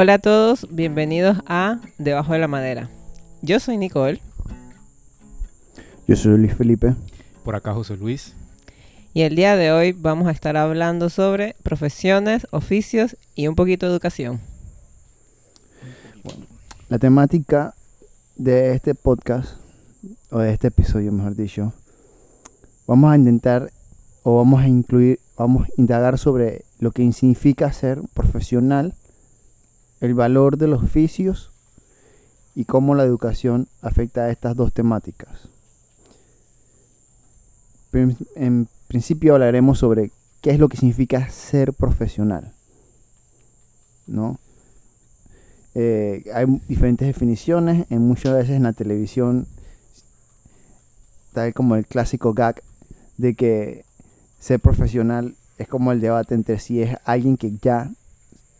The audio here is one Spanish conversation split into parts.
Hola a todos, bienvenidos a Debajo de la Madera. Yo soy Nicole Yo soy Luis Felipe. Por acá José Luis. y el día de hoy vamos a estar hablando sobre profesiones, oficios y un poquito de educación. La temática de este podcast, o de este episodio mejor dicho, vamos a intentar o vamos a incluir, vamos a indagar sobre lo que significa ser profesional, el valor de los oficios y cómo la educación afecta a estas dos temáticas. En principio hablaremos sobre qué es lo que significa ser profesional, ¿no? Eh, hay diferentes definiciones, en muchas veces en la televisión, tal como el clásico gag de que ser profesional es como el debate entre si es alguien que ya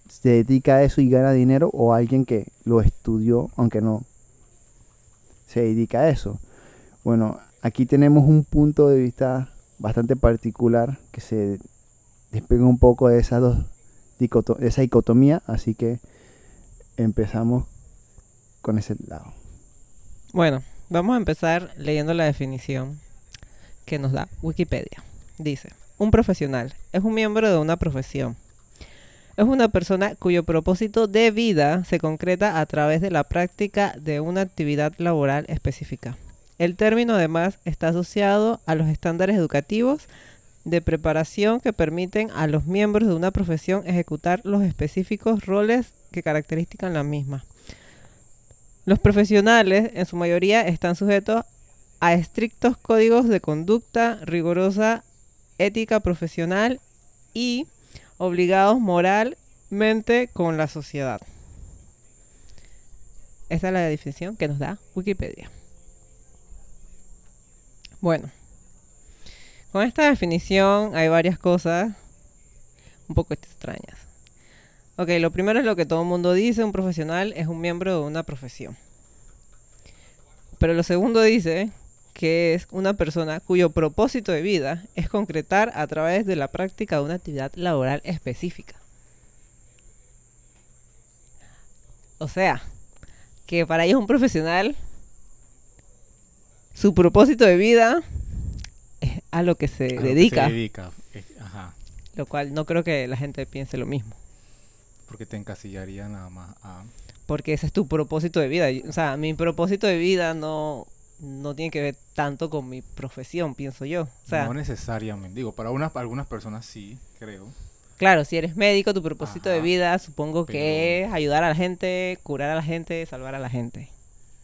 se dedica a eso y gana dinero o alguien que lo estudió aunque no se dedica a eso. Bueno, aquí tenemos un punto de vista bastante particular que se despega un poco de esas dos esa dicotomía, así que empezamos con ese lado. Bueno, vamos a empezar leyendo la definición que nos da Wikipedia. Dice, un profesional es un miembro de una profesión. Es una persona cuyo propósito de vida se concreta a través de la práctica de una actividad laboral específica. El término además está asociado a los estándares educativos de preparación que permiten a los miembros de una profesión ejecutar los específicos roles que caracterizan la misma. Los profesionales, en su mayoría, están sujetos a estrictos códigos de conducta, rigurosa ética profesional y obligados moralmente con la sociedad. Esta es la definición que nos da Wikipedia. Bueno, con esta definición hay varias cosas un poco extrañas. Ok, lo primero es lo que todo el mundo dice, un profesional es un miembro de una profesión. Pero lo segundo dice que es una persona cuyo propósito de vida es concretar a través de la práctica de una actividad laboral específica. O sea, que para ellos un profesional, su propósito de vida es a lo que se A lo que dedica, Se dedica. eh, ajá. lo cual no creo que la gente piense lo mismo. Porque te encasillaría nada más a. porque ese es tu propósito de vida. O sea, mi propósito de vida no, no tiene que ver tanto con mi profesión, pienso yo. O sea, no necesariamente. Digo, para unas, para algunas personas sí, creo. claro, si eres médico, tu propósito de vida supongo que es ayudar a la gente, curar a la gente, salvar a la gente.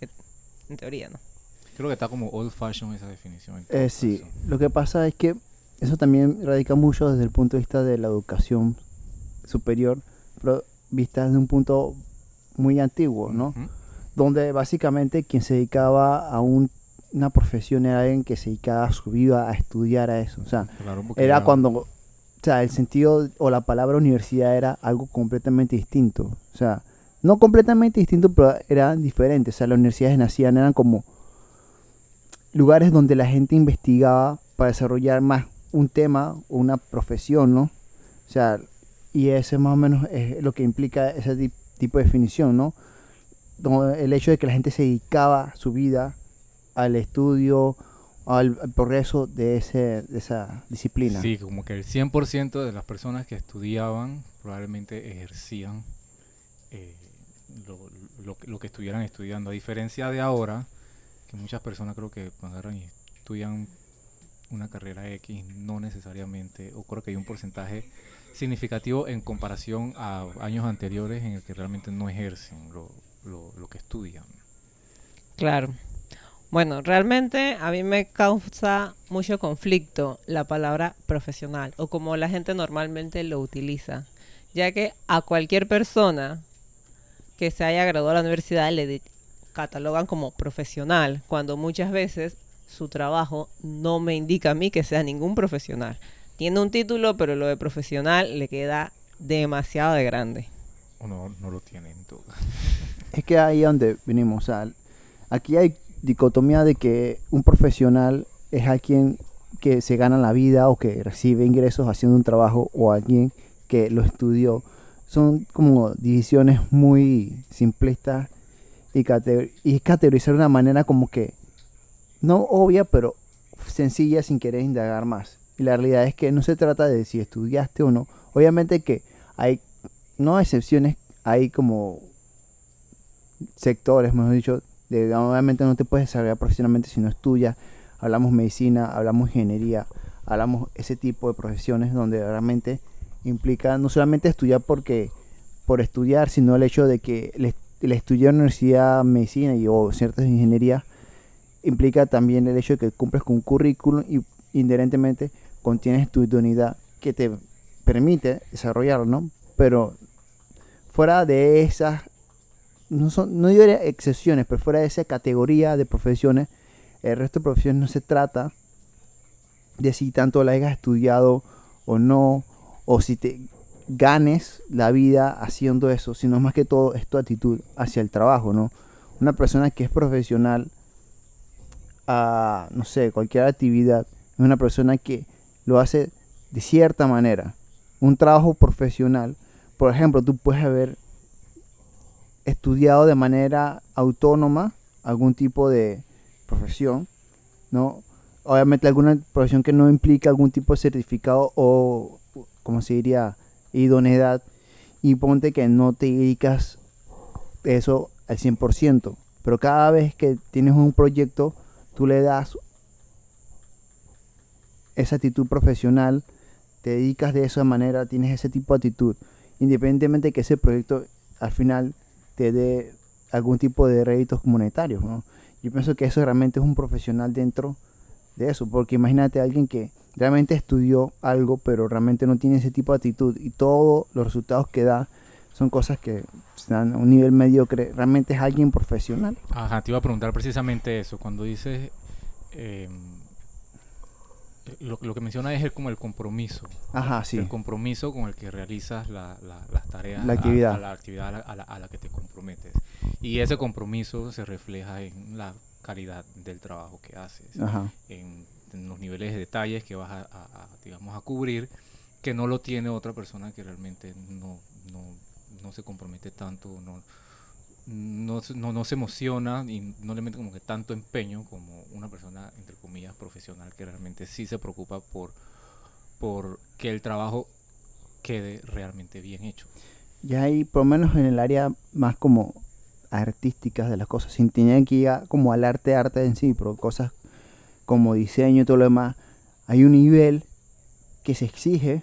Eh, En teoría, ¿no? Creo que está como old fashion esa definición. Eh, sí, lo que pasa es que eso también radica mucho desde el punto de vista de la educación superior, pero vista desde un punto muy antiguo, ¿no? Donde básicamente quien se dedicaba a un- una profesión era alguien que se dedicaba a su vida a estudiar a eso. O sea, Claro, era cuando, o sea, el sentido o la palabra universidad era algo completamente distinto. O sea, no completamente distinto, pero eran diferentes. O sea, las universidades nacían, eran como lugares donde la gente investigaba para desarrollar más un tema o una profesión, ¿no? O sea, y ese más o menos es lo que implica ese ti- tipo de definición, ¿no? El hecho de que la gente se dedicaba su vida al estudio, al, progreso de, ese, de esa disciplina. Sí, como que el 100% de las personas que estudiaban probablemente ejercían eh, lo, lo que estuvieran estudiando. A diferencia de ahora, que muchas personas creo que agarran y estudian una carrera X, no necesariamente, o creo que hay un porcentaje significativo en comparación a años anteriores en el que realmente no ejercen lo, lo- lo que estudian. Claro. Bueno, realmente a mí me causa mucho conflicto la palabra profesional o como la gente normalmente lo utiliza, ya que a cualquier persona que se haya graduado de la universidad le catalogan como profesional, cuando muchas veces su trabajo no me indica a mí que sea ningún profesional. Tiene un título, pero lo de profesional le queda demasiado de grande. O no, no lo tienen todo. Es que ahí es donde venimos. O aquí hay dicotomía de que un profesional es alguien que se gana la vida o que recibe ingresos haciendo un trabajo o alguien que lo estudió. son como divisiones muy simplistas y, cate- y categorizar de una manera como que no obvia, pero sencilla sin querer indagar más. Y la realidad es que no se trata de si estudiaste o no. Obviamente que hay, no excepciones, hay como sectores, mejor dicho, de, obviamente no te puedes desarrollar profesionalmente si no estudias. Hablamos medicina, hablamos ingeniería, hablamos ese tipo de profesiones donde realmente implica no solamente estudiar porque por estudiar, sino el hecho de que el, est- el estudiar en la universidad medicina y, o ciertas ingenierías implica también el hecho de que cumples con un currículum y inherentemente contienes tu idoneidad que te permite desarrollarlo, ¿no? Pero fuera de esas, no, son, no diría excepciones, pero fuera de esa categoría de profesiones, el resto de profesiones no se trata de si tanto la hayas estudiado o no, o si te ganes la vida haciendo eso, sino más que todo es tu actitud hacia el trabajo, ¿no? Una persona que es profesional a, no sé, cualquier actividad, es una persona que lo hace de cierta manera. Un trabajo profesional, por ejemplo, tú puedes haber estudiado de manera autónoma algún tipo de profesión, ¿no? Obviamente alguna profesión que no implica algún tipo de certificado o, como se diría, idoneidad, y ponte que no te dedicas eso al 100%, pero cada vez que tienes un proyecto, tú le das esa actitud profesional, te dedicas de esa manera, tienes ese tipo de actitud, independientemente de que ese proyecto al final te dé algún tipo de réditos monetarios, ¿no? Yo pienso que eso realmente es un profesional dentro de eso, porque imagínate a alguien que realmente estudió algo, pero realmente no tiene ese tipo de actitud y todos los resultados que da son cosas que están a un nivel mediocre, realmente es alguien profesional. Ajá, te iba a preguntar precisamente eso. Cuando dices. eh, lo, lo que menciona es el, como el compromiso. Ajá, sí. El compromiso con el que realizas la- la- las tareas. La a- actividad. A, la actividad a la, a la- a la que te comprometes. Y ese compromiso se refleja en la calidad del trabajo que haces. Ajá. en, en los niveles de detalles que vas a, digamos, a cubrir, que no lo tiene otra persona que realmente no, no, no se compromete tanto, no, no, no, no se emociona y no le mete como que tanto empeño como una persona, entre comillas, profesional que realmente sí se preocupa por, por que el trabajo quede realmente bien hecho. Ya hay, por lo menos en el área más como artísticas de las cosas, sin tener que ir a- como al arte, arte en sí, pero cosas como diseño y todo lo demás, hay un nivel que se exige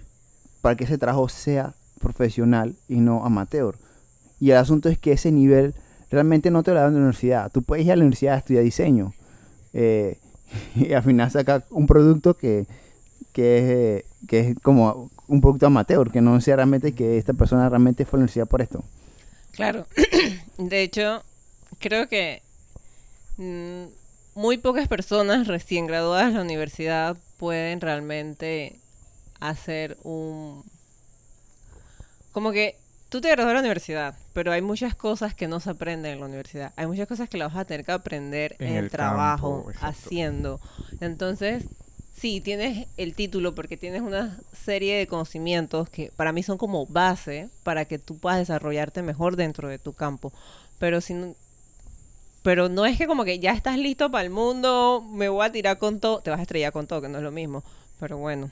para que ese trabajo sea profesional y no amateur. Y el asunto es que ese nivel realmente no te lo dan en la universidad. Tú puedes ir a la universidad a estudiar diseño eh, y al final sacar un producto que, que, es, eh, que es como un producto amateur, que no sea realmente que esta persona realmente fue a la universidad por esto. Claro. De hecho, creo que mm, muy pocas personas recién graduadas de la universidad pueden realmente hacer un... Como que tú te gradúas de la universidad, pero hay muchas cosas que no se aprenden en la universidad. Hay muchas cosas que las vas a tener que aprender En en, el, trabajo, campo, haciendo. Entonces, sí, tienes el título porque tienes una serie de conocimientos que para mí son como base para que tú puedas desarrollarte mejor dentro de tu campo. Pero si no, pero no es que como que ya estás listo para el mundo, me voy a tirar con todo, te vas a estrellar con todo, que no es lo mismo. Pero bueno,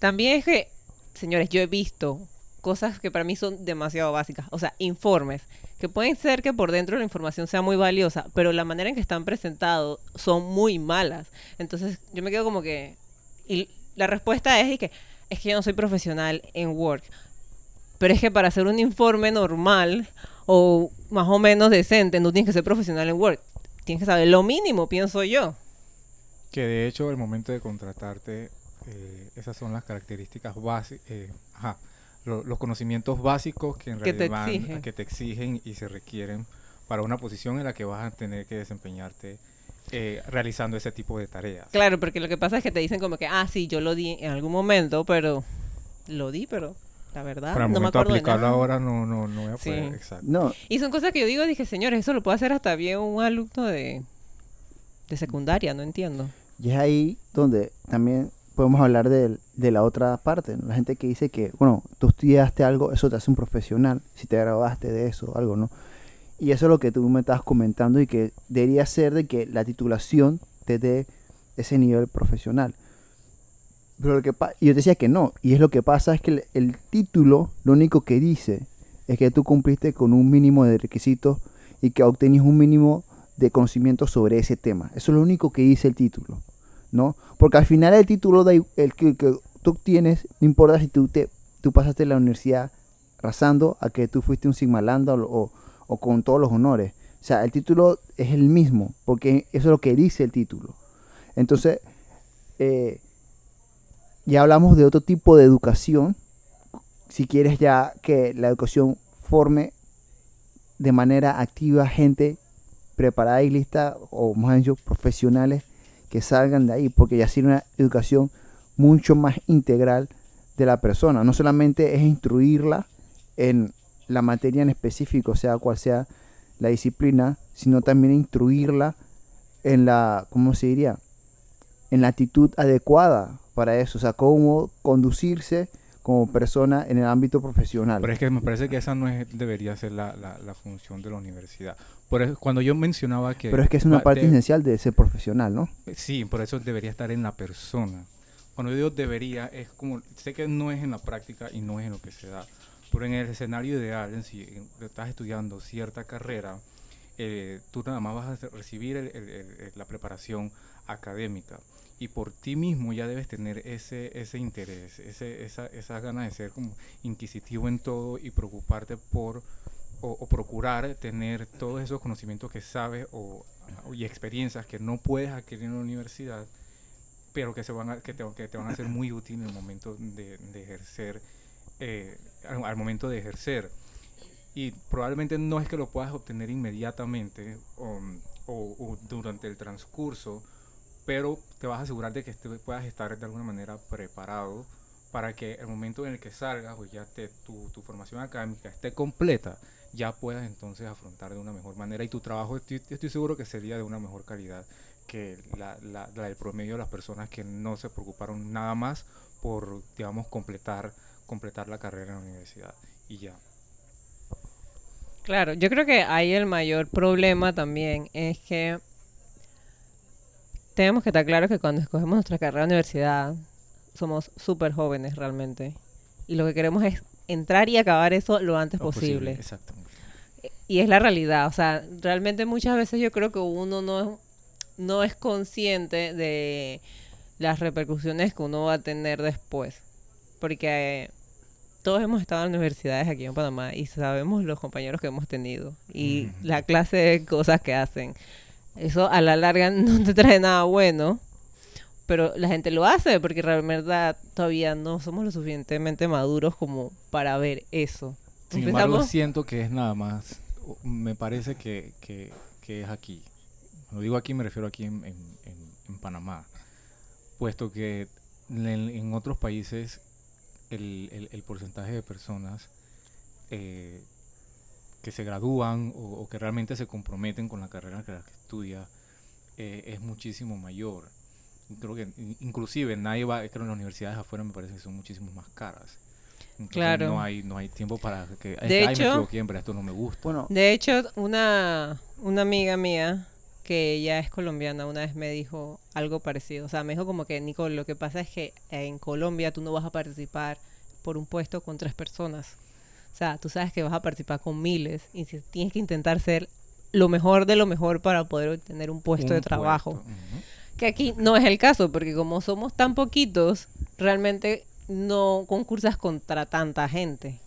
también es que, señores, yo he visto cosas que para mí son demasiado básicas, o sea, informes, que pueden ser que por dentro la información sea muy valiosa, pero la manera en que están presentados son muy malas. Entonces, yo me quedo como que y la respuesta es y que es que yo no soy profesional en Word. Pero es que para hacer un informe normal o más o menos decente, no tienes que ser profesional en Word. Tienes que saber lo mínimo, pienso yo. Que de hecho, al momento de contratarte, eh, esas son las características básicas, ajá, lo- los conocimientos básicos que en Que te realidad van- exigen. que te exigen y se requieren para una posición en la que vas a tener que desempeñarte eh, realizando ese tipo de tareas. Claro, porque lo que pasa es que te dicen como que, ah, sí, yo lo di en algún momento, pero lo di, pero la verdad Para el no me acuerdo de aplicarlo nada. ahora no, no, no voy a Sí. poder, exacto. No, Y son cosas que yo digo, dije, señores, eso lo puede hacer hasta bien un alumno de, de secundaria, no entiendo. y es ahí donde también podemos hablar del, de la otra parte, ¿no? la gente que dice que, bueno, tú estudiaste algo, eso te hace un profesional, si te graduaste de eso, algo, ¿no? Y eso es lo que tú me estabas comentando y que debería ser de que la titulación te dé ese nivel profesional. Pero lo que y yo decía que no, y es lo que pasa es que el, el título lo único que dice es que tú cumpliste con un mínimo de requisitos y que obtenías un mínimo de conocimiento sobre ese tema. Eso es lo único que dice el título, ¿no? Porque al final el título da el que tú tienes, no importa si tú, te, tú pasaste la universidad rasando a que tú fuiste un Sigma Lambda o, o- con todos los honores. O sea, el título es el mismo, porque eso es lo que dice el título. Entonces, eh, ya hablamos de otro tipo de educación. Si quieres ya que la educación forme de manera activa gente preparada y lista, o más dicho, profesionales que salgan de ahí, porque ya sería una educación mucho más integral de la persona. No solamente es instruirla en la materia en específico, sea cual sea la disciplina, sino también instruirla en la, ¿cómo se diría? En la actitud adecuada para eso, o sea, cómo conducirse como persona en el ámbito profesional. Pero es que me parece que esa no es, debería ser la, la, la función de la universidad. Por eso, cuando yo mencionaba que... Pero es que es una parte de- esencial de ser profesional, ¿no? Sí, por eso debería estar en la persona. Cuando yo digo debería, es como, sé que no es en la práctica y no es en lo que se da, pero en el escenario ideal, en si estás estudiando cierta carrera, eh, tú nada más vas a recibir el- el- el- la preparación académica y por ti mismo ya debes tener ese, ese interés, ese, esa, esa ganas de ser como inquisitivo en todo y preocuparte por o, o procurar tener todos esos conocimientos que sabes o, y experiencias que no puedes adquirir en la universidad, pero que, se van a- que, te, que te van a ser muy útiles en el momento de, de ejercer, eh, al, al momento de ejercer. Y probablemente no es que lo puedas obtener inmediatamente o, o- o durante el transcurso, pero te vas a asegurar de que este- puedas estar de alguna manera preparado para que el momento en el que salgas, pues ya te, tu, tu formación académica esté completa, ya puedas entonces afrontar de una mejor manera y tu trabajo estoy, estoy seguro que sería de una mejor calidad que la, la, la del promedio de las personas que no se preocuparon nada más por, digamos, completar, completar la carrera en la universidad y ya. Claro, yo creo que ahí el mayor problema también es que tenemos que estar claros que cuando escogemos nuestra carrera de universidad somos súper jóvenes realmente. Y lo que queremos es entrar y acabar eso lo antes Lo posible. Exactamente. Y es la realidad, o sea, realmente muchas veces yo creo que uno no, no es consciente de las repercusiones que uno va a tener después. Porque eh, todos hemos estado en universidades aquí en Panamá y sabemos los compañeros que hemos tenido y la clase de cosas que hacen. Eso a la larga no te trae nada bueno, pero la gente lo hace porque en verdad todavía no somos lo suficientemente maduros como para ver eso. Sin embargo, siento que es nada más, me parece que, que- que es aquí. Cuando digo aquí me refiero aquí en, en- en- en Panamá, puesto que en, en otros países el, el- el porcentaje de personas eh, que se gradúan o, o que realmente se comprometen con la carrera que, que estudia eh, es muchísimo mayor. Creo que in- inclusive nadie va, creo que en las universidades afuera me parece que son muchísimo más caras. Entonces, Claro. No hay, no hay tiempo para que... De "Ay, me hecho- equivoqué, pero esto no me gusta. Bueno, De hecho, una, una amiga mía que ella es colombiana una vez me dijo algo parecido. O sea, me dijo como que, Nicole, lo que pasa es que en Colombia tú no vas a participar por un puesto con tres personas. O sea, tú sabes que vas a participar con miles y si tienes que intentar ser lo mejor de lo mejor para poder obtener un puesto Un de trabajo. puesto. Que aquí no es el caso, porque como somos tan poquitos, realmente no concursas contra tanta gente.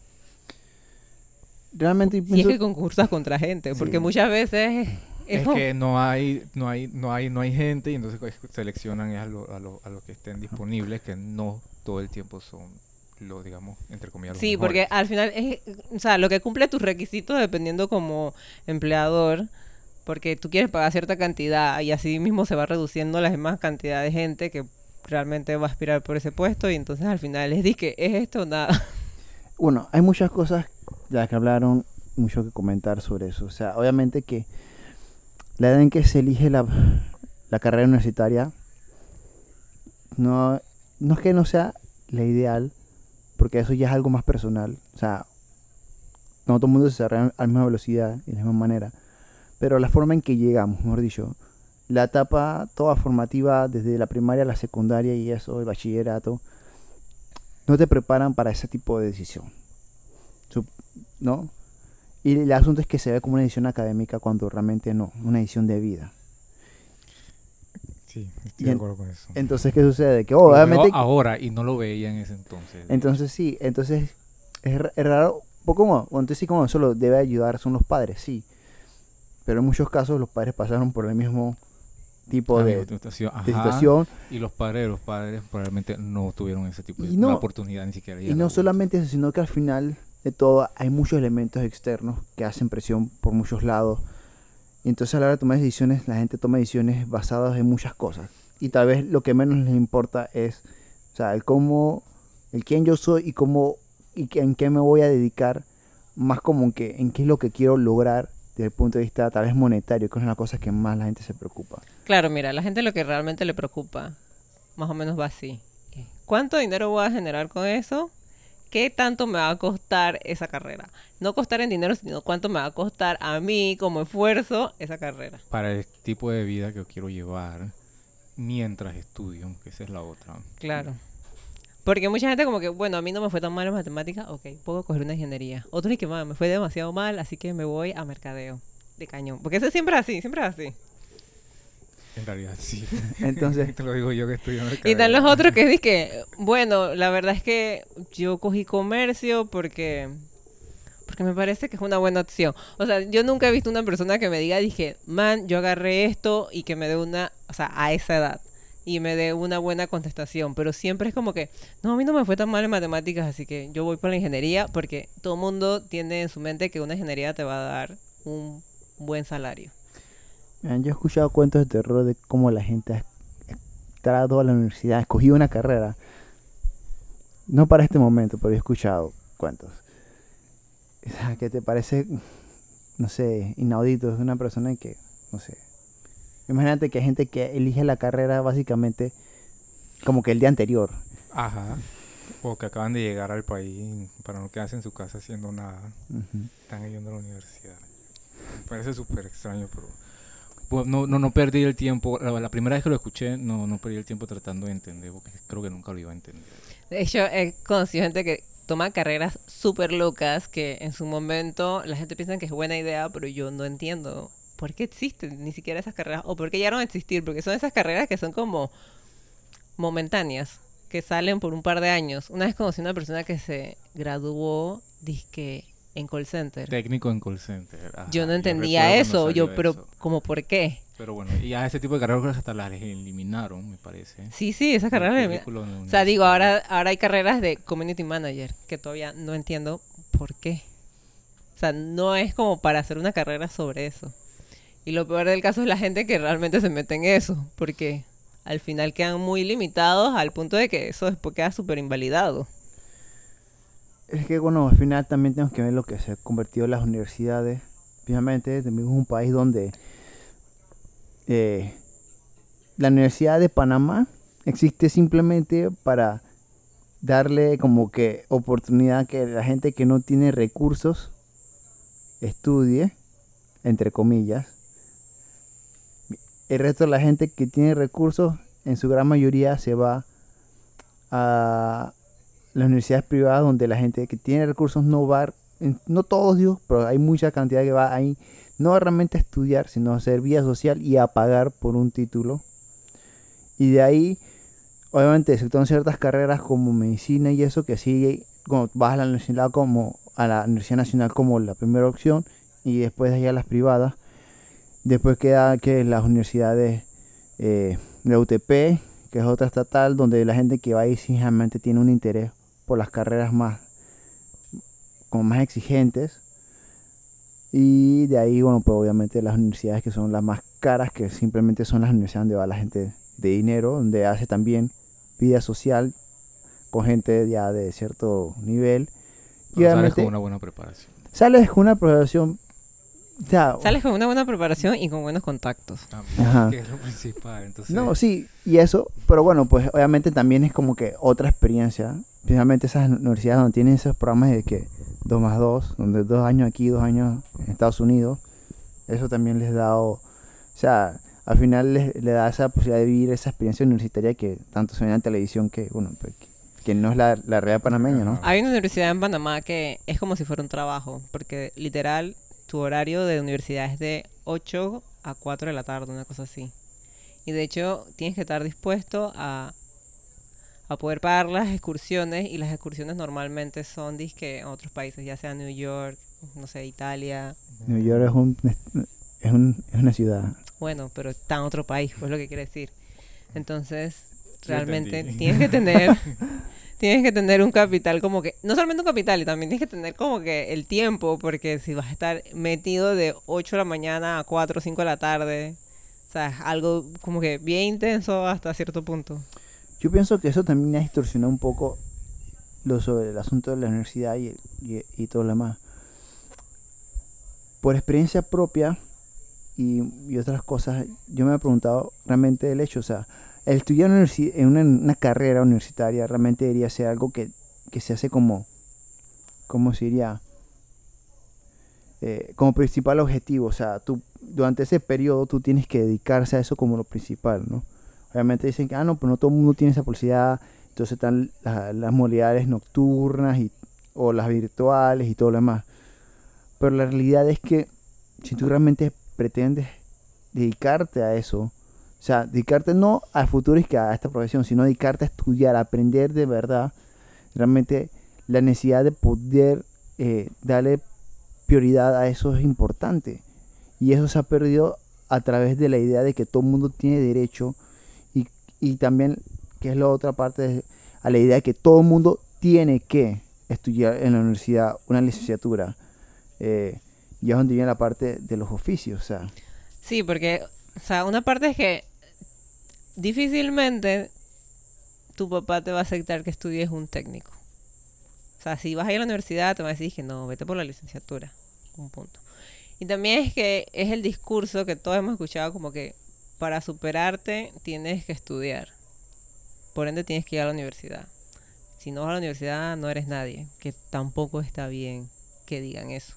realmente Si es pienso- que concursas contra gente, porque Sí. muchas veces es, que no hay, no hay, no hay, no hay gente y entonces pues, seleccionan es a lo, a lo, a lo que estén disponibles, que no todo el tiempo son los, digamos, entre comillas, los Sí, porque mejores. al final es, o sea, lo que cumple tus requisitos dependiendo como empleador, porque tú quieres pagar cierta cantidad y así mismo se va reduciendo la demás cantidad de gente que realmente va a aspirar por ese puesto y entonces al final les di que es esto o nada. Bueno, hay muchas cosas de las que hablaron, mucho que comentar sobre eso. O sea, obviamente que la edad en que se elige la, la carrera universitaria no, no es que no sea la ideal, porque eso ya es algo más personal. O sea, no todo el mundo se desarrolla a la misma velocidad y de la misma manera. Pero la forma en que llegamos, mejor dicho, la etapa toda formativa, desde la primaria a la secundaria y eso, el bachillerato, no te preparan para ese tipo de decisión. ¿No? Y el asunto es que se ve como una decisión académica cuando realmente no, una decisión de vida. Sí, estoy de acuerdo con eso. Entonces, ¿qué sucede? Que veo obviamente... ahora y no lo veía en ese entonces. Entonces sí, entonces es, ra- es raro, poco como, entonces sí como solo debe ayudar son los padres, sí. Pero en muchos casos los padres pasaron por el mismo tipo de, situación, de ajá. situación. Y los padres de los padres probablemente no tuvieron ese tipo de no- oportunidad ni siquiera. Y no la solamente eso, sino que al final de todo hay muchos elementos externos que hacen presión por muchos lados. Y entonces a la hora de tomar decisiones, la gente toma decisiones basadas en muchas cosas. Y tal vez lo que menos les importa es, o sea, el cómo, el quién yo soy y cómo, y en qué me voy a dedicar, más como que, en qué es lo que quiero lograr desde el punto de vista tal vez monetario, que es una cosas que más la gente se preocupa. Claro, mira, la gente lo que realmente le preocupa, más o menos va así. ¿Cuánto dinero voy a generar con eso? ¿Qué tanto me va a costar esa carrera? No costar en dinero, sino cuánto me va a costar a mí como esfuerzo esa carrera. Para el tipo de vida que quiero llevar mientras estudio, que esa es la otra. Claro. Porque mucha gente como que, bueno, a mí no me fue tan mal en matemáticas, ok, puedo coger una ingeniería. Otros y que "Ma, me fue demasiado mal, así que me voy a mercadeo de cañón. Porque eso siempre es así, siempre es así. En realidad sí. Entonces, Te lo digo yo que estoy en Y están los otros que que, bueno, la verdad es que yo cogí comercio porque porque me parece que es una buena opción. O sea, yo nunca he visto una persona que me diga, dije, man, yo agarré esto y que me dé una, o sea, a esa edad y me dé una buena contestación, pero siempre es como que, no, a mí no me fue tan mal en matemáticas, así que yo voy por la ingeniería porque todo el mundo tiene en su mente que una ingeniería te va a dar un buen salario. Miren, yo he escuchado cuentos de terror de cómo la gente ha entrado a la universidad, ha escogido una carrera. No para este momento, pero he escuchado cuentos. Que te parece, no sé, inaudito. Es una persona que, no sé. Imagínate que hay gente que elige la carrera básicamente como que el día anterior. Ajá. O que acaban de llegar al país para no quedarse en su casa haciendo nada. Están yendo a la universidad. Me parece súper extraño, pero... pues, no, no, no perdí el tiempo. La, la primera vez que lo escuché, no, no perdí el tiempo tratando de entender, porque creo que nunca lo iba a entender. De hecho, he conocido gente que toma carreras súper locas que en su momento la gente piensa que es buena idea, pero yo no entiendo por qué existen ni siquiera esas carreras o por qué llegaron a existir, porque son esas carreras que son como momentáneas, que salen por un par de años. Una vez conocí a una persona que se graduó, dizque en call center. Técnico en call center. ajá, Yo no entendía eso, yo, pero eso. como por qué. Pero bueno, y a ese tipo de carreras hasta las eliminaron, me parece. Sí, sí, esas carreras... O sea, digo, ahora, ahora hay carreras de community manager que todavía no entiendo por qué. O sea, no es como para hacer una carrera sobre eso. Y lo peor del caso es la gente que realmente se mete en eso, porque al final quedan muy limitados al punto de que eso después queda súper invalidado. Es que, bueno, al final también tenemos que ver lo que se ha convertido en las universidades. Finalmente, tenemos un país donde eh, la Universidad de Panamá existe simplemente para darle como que oportunidad que la gente que no tiene recursos estudie, entre comillas. El resto de la gente que tiene recursos, en su gran mayoría, se va a las universidades privadas donde la gente que tiene recursos no va, no todos digo, pero hay mucha cantidad que va ahí, no realmente a estudiar, sino a hacer vida social y a pagar por un título. Y de ahí, obviamente, exceptuando ciertas carreras como medicina y eso, que sí, cuando vas a la universidad como a la Universidad Nacional como la primera opción y después de ahí a las privadas. Después queda que las universidades eh, de UTP, que es otra estatal, donde la gente que va ahí sí realmente tiene un interés por las carreras más, como más exigentes. Y de ahí, bueno, pues obviamente las universidades que son las más caras, que simplemente son las universidades donde va la gente de dinero, donde hace también vida social con gente ya de cierto nivel. Y sales con una buena preparación. sales con una preparación o sea, Sales con una buena preparación y con buenos contactos. También, Ajá. que es lo principal. Entonces, No, sí, y eso, pero bueno, pues obviamente también es como que otra experiencia, principalmente esas universidades donde tienen esos programas de que 2 más 2, donde dos años aquí, dos años en Estados Unidos, eso también les da, o, o sea, al final les, le da esa posibilidad de vivir esa experiencia universitaria que tanto se ve en televisión que, bueno, pues, que, que no es la, la realidad panameña, ¿no? Hay una universidad en Panamá que es como si fuera un trabajo, porque literal tu horario de universidad es de 8 a 4 de la tarde, una cosa así. Y de hecho tienes que estar dispuesto a, a poder pagar las excursiones y las excursiones normalmente son disque en otros países, ya sea New York, no sé, Italia, New York es, un, es, un- es una ciudad. bueno, pero está en otro país, pues lo que quiere decir. Entonces, realmente tienes que tener tienes que tener un capital como que no solamente un capital, y también tienes que tener como que el tiempo, porque si vas a estar metido de 8 de la mañana a 4 o 5 de la tarde, o sea, algo como que bien intenso hasta cierto punto. Yo pienso que eso también ha distorsionado un poco lo sobre el asunto de la universidad y, y, y todo lo demás. Por experiencia propia y, y otras cosas, yo me he preguntado realmente el hecho, o sea, el estudiar en, una, carrera universitaria realmente debería ser algo que, se hace como, ¿cómo se diría? Eh, como principal objetivo, o sea, tú durante ese periodo tú tienes que dedicarse a eso como lo principal, ¿no? Obviamente dicen que, ah, no, pues no todo el mundo tiene esa posibilidad, entonces están la- las modalidades nocturnas y, o las virtuales y todo lo demás. Pero la realidad es que si tú realmente pretendes dedicarte a eso, o sea, dedicarte no al futuro y que a esta profesión, sino dedicarte a estudiar, a aprender de verdad, realmente la necesidad de poder eh, darle prioridad a eso es importante. Y eso se ha perdido a través de la idea de que todo el mundo tiene derecho y, y también, que es la otra parte, de- a la idea de que todo el mundo tiene que estudiar en la universidad una licenciatura. Eh, y es donde viene la parte de los oficios. O sea, Sí, porque, o sea, una parte es que difícilmente tu papá te va a aceptar que estudies un técnico. O sea, si vas a ir a la universidad, te va a decir que no, vete por la licenciatura. Un punto. Y también es que es el discurso que todos hemos escuchado como que para superarte tienes que estudiar. Por ende tienes que ir a la universidad. Si no vas a la universidad no eres nadie, que tampoco está bien que digan eso.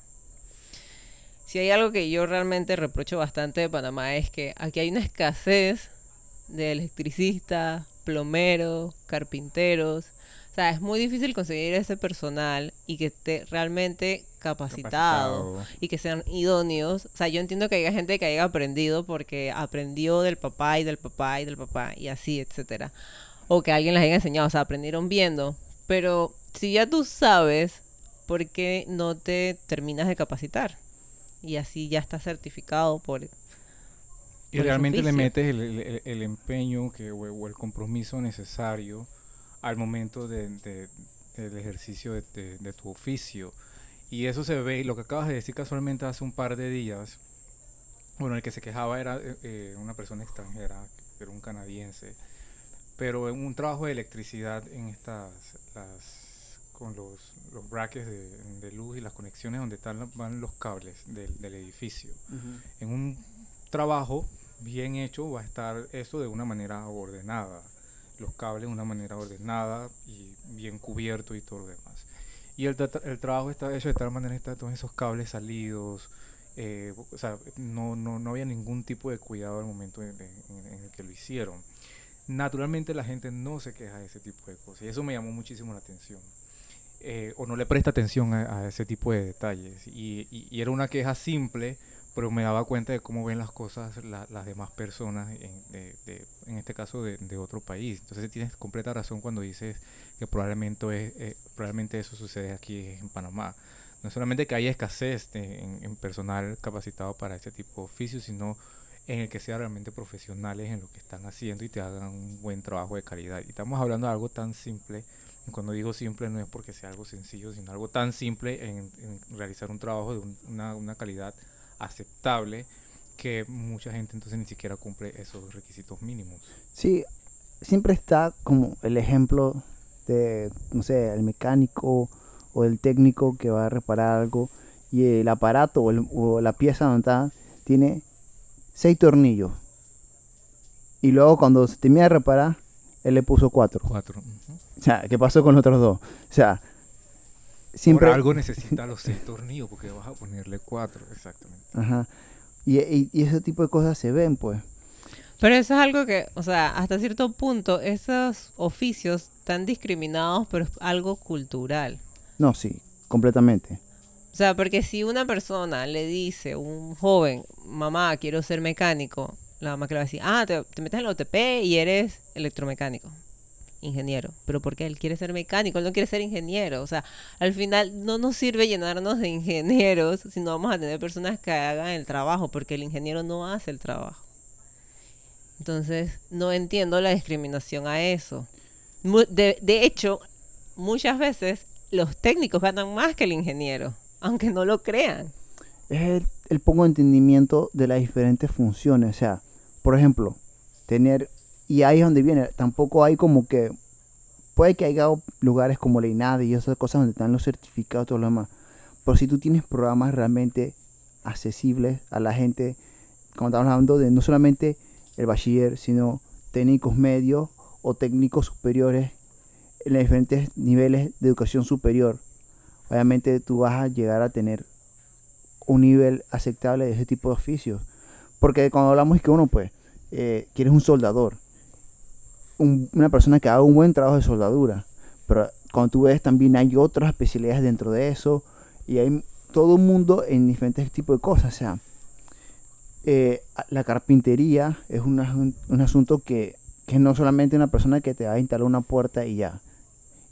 Si hay algo que yo realmente reprocho bastante de Panamá es que aquí hay una escasez de electricistas, plomeros, carpinteros. O sea, es muy difícil conseguir ese personal y que esté realmente capacitado, Capacitado. y que sean idóneos. O sea, yo entiendo que haya gente que haya aprendido porque aprendió del papá y del papá y del papá y así, etcétera. O que alguien les haya enseñado, o sea, aprendieron viendo. Pero si ya tú sabes, ¿por qué no te terminas de capacitar? Y así ya está certificado por... Y realmente le metes el, el- el empeño que, o, el compromiso necesario al momento de- de- del ejercicio de, tu oficio. Y eso se ve, y lo que acabas de decir casualmente hace un par de días, bueno, el que se quejaba era eh, eh, una persona extranjera, era un canadiense, pero en un trabajo de electricidad en estas, las, con los, los brackets de, de luz y las conexiones donde están, van los cables del, del edificio. En un trabajo bien hecho va a estar eso de una manera ordenada, los cables de una manera ordenada y bien cubierto y todo lo demás. Y el, tra- el trabajo está hecho de tal manera que están todos esos cables salidos, eh, o sea, no, no, no había ningún tipo de cuidado al momento en, el que lo hicieron. Naturalmente la gente no se queja de ese tipo de cosas y eso me llamó muchísimo la atención. Eh, o no le presta atención a, ese tipo de detalles. Y- y era una queja simple, pero me daba cuenta de cómo ven las cosas la- las demás personas, en, de- en este caso de, otro país. Entonces tienes completa razón cuando dices que probablemente, es, eh, probablemente eso sucede aquí en Panamá. No solamente que haya escasez de- en, personal capacitado para este tipo de oficios, sino en el que sean realmente profesionales en lo que están haciendo y te hagan un buen trabajo de calidad. Y estamos hablando de algo tan simple cuando digo simple no es porque sea algo sencillo, sino algo tan simple en, en realizar un trabajo de un- una, una calidad aceptable que mucha gente entonces ni siquiera cumple esos requisitos mínimos. Sí, siempre está como el ejemplo de, no sé, el mecánico o el técnico que va a reparar algo y el aparato o, el- o la pieza donde está tiene seis tornillos. Y luego cuando se termina de reparar, él le puso cuatro. Cuatro. O sea, ¿qué pasó con los otros dos? O sea, siempre... Por algo necesita los seis tornillos porque vas a ponerle cuatro. Exactamente. Ajá. Y, y- y ese tipo de cosas se ven, pues. Pero eso es algo que, o sea, hasta cierto punto, esos oficios están discriminados, pero es algo cultural. No, sí, completamente. O sea, porque si una persona le dice, un joven, mamá, quiero ser mecánico, la mamá que le va a decir, ah, te, te metes en la OTP y eres electromecánico, ingeniero. Pero porque él quiere ser mecánico, él no quiere ser ingeniero. O sea, al final no nos sirve llenarnos de ingenieros si no vamos a tener personas que hagan el trabajo, porque el ingeniero no hace el trabajo. Entonces, no entiendo la discriminación a eso. De hecho, muchas veces los técnicos ganan más que el ingeniero, aunque no lo crean. Es el, el poco entendimiento de las diferentes funciones. O sea, por ejemplo, tener... Y ahí es donde viene. Tampoco hay como que... Puede que haya lugares como la INADE y esas cosas donde están los certificados y todo lo demás. Pero si tú tienes programas realmente accesibles a la gente, como estamos hablando de no solamente el bachiller, sino técnicos medios o técnicos superiores en los diferentes niveles de educación superior, obviamente tú vas a llegar a tener un nivel aceptable de ese tipo de oficios. Porque cuando hablamos es que uno, pues, eh, quieres un soldador, un- una persona que haga un buen trabajo de soldadura, pero cuando tú ves también hay otras especialidades dentro de eso y hay todo un mundo en diferentes tipos de cosas. O sea, eh, la carpintería es un, un asunto que, que no solamente una persona que te va a instalar una puerta y ya,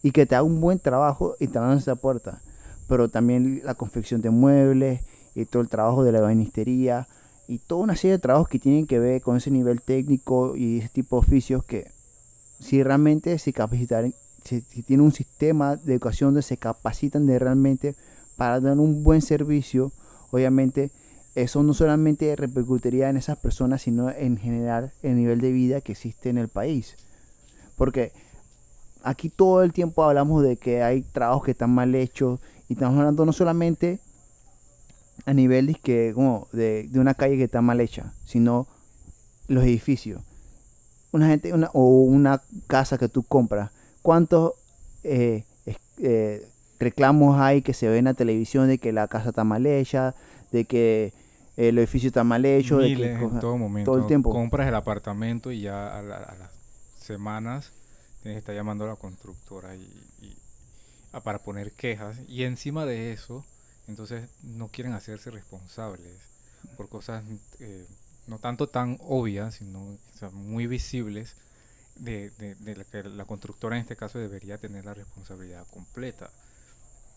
y que te haga un buen trabajo instalando esa puerta, pero también la confección de muebles y todo el trabajo de la ebanistería y toda una serie de trabajos que tienen que ver con ese nivel técnico y ese tipo de oficios que si realmente se capacitan, si, si tiene un sistema de educación donde se capacitan de realmente para dar un buen servicio, obviamente eso no solamente repercutiría en esas personas, sino en general el nivel de vida que existe en el país. Porque aquí todo el tiempo hablamos de que hay trabajos que están mal hechos y estamos hablando no solamente a nivel dizque, como de, de una calle que está mal hecha, sino los edificios. Una gente una, o una casa que tú compras. ¿Cuántos eh, eh, reclamos hay que se ven en la televisión de que la casa está mal hecha, de que el edificio está mal hecho, de que Miles en todo momento. el tiempo. Compras el apartamento y ya a, la- a las semanas tienes que estar llamando a la constructora y, y- a- para poner quejas. Y encima de eso, entonces no quieren hacerse responsables por cosas eh, no tanto tan obvias, sino o sea, muy visibles, de, de- de la que la constructora en este caso debería tener la responsabilidad completa.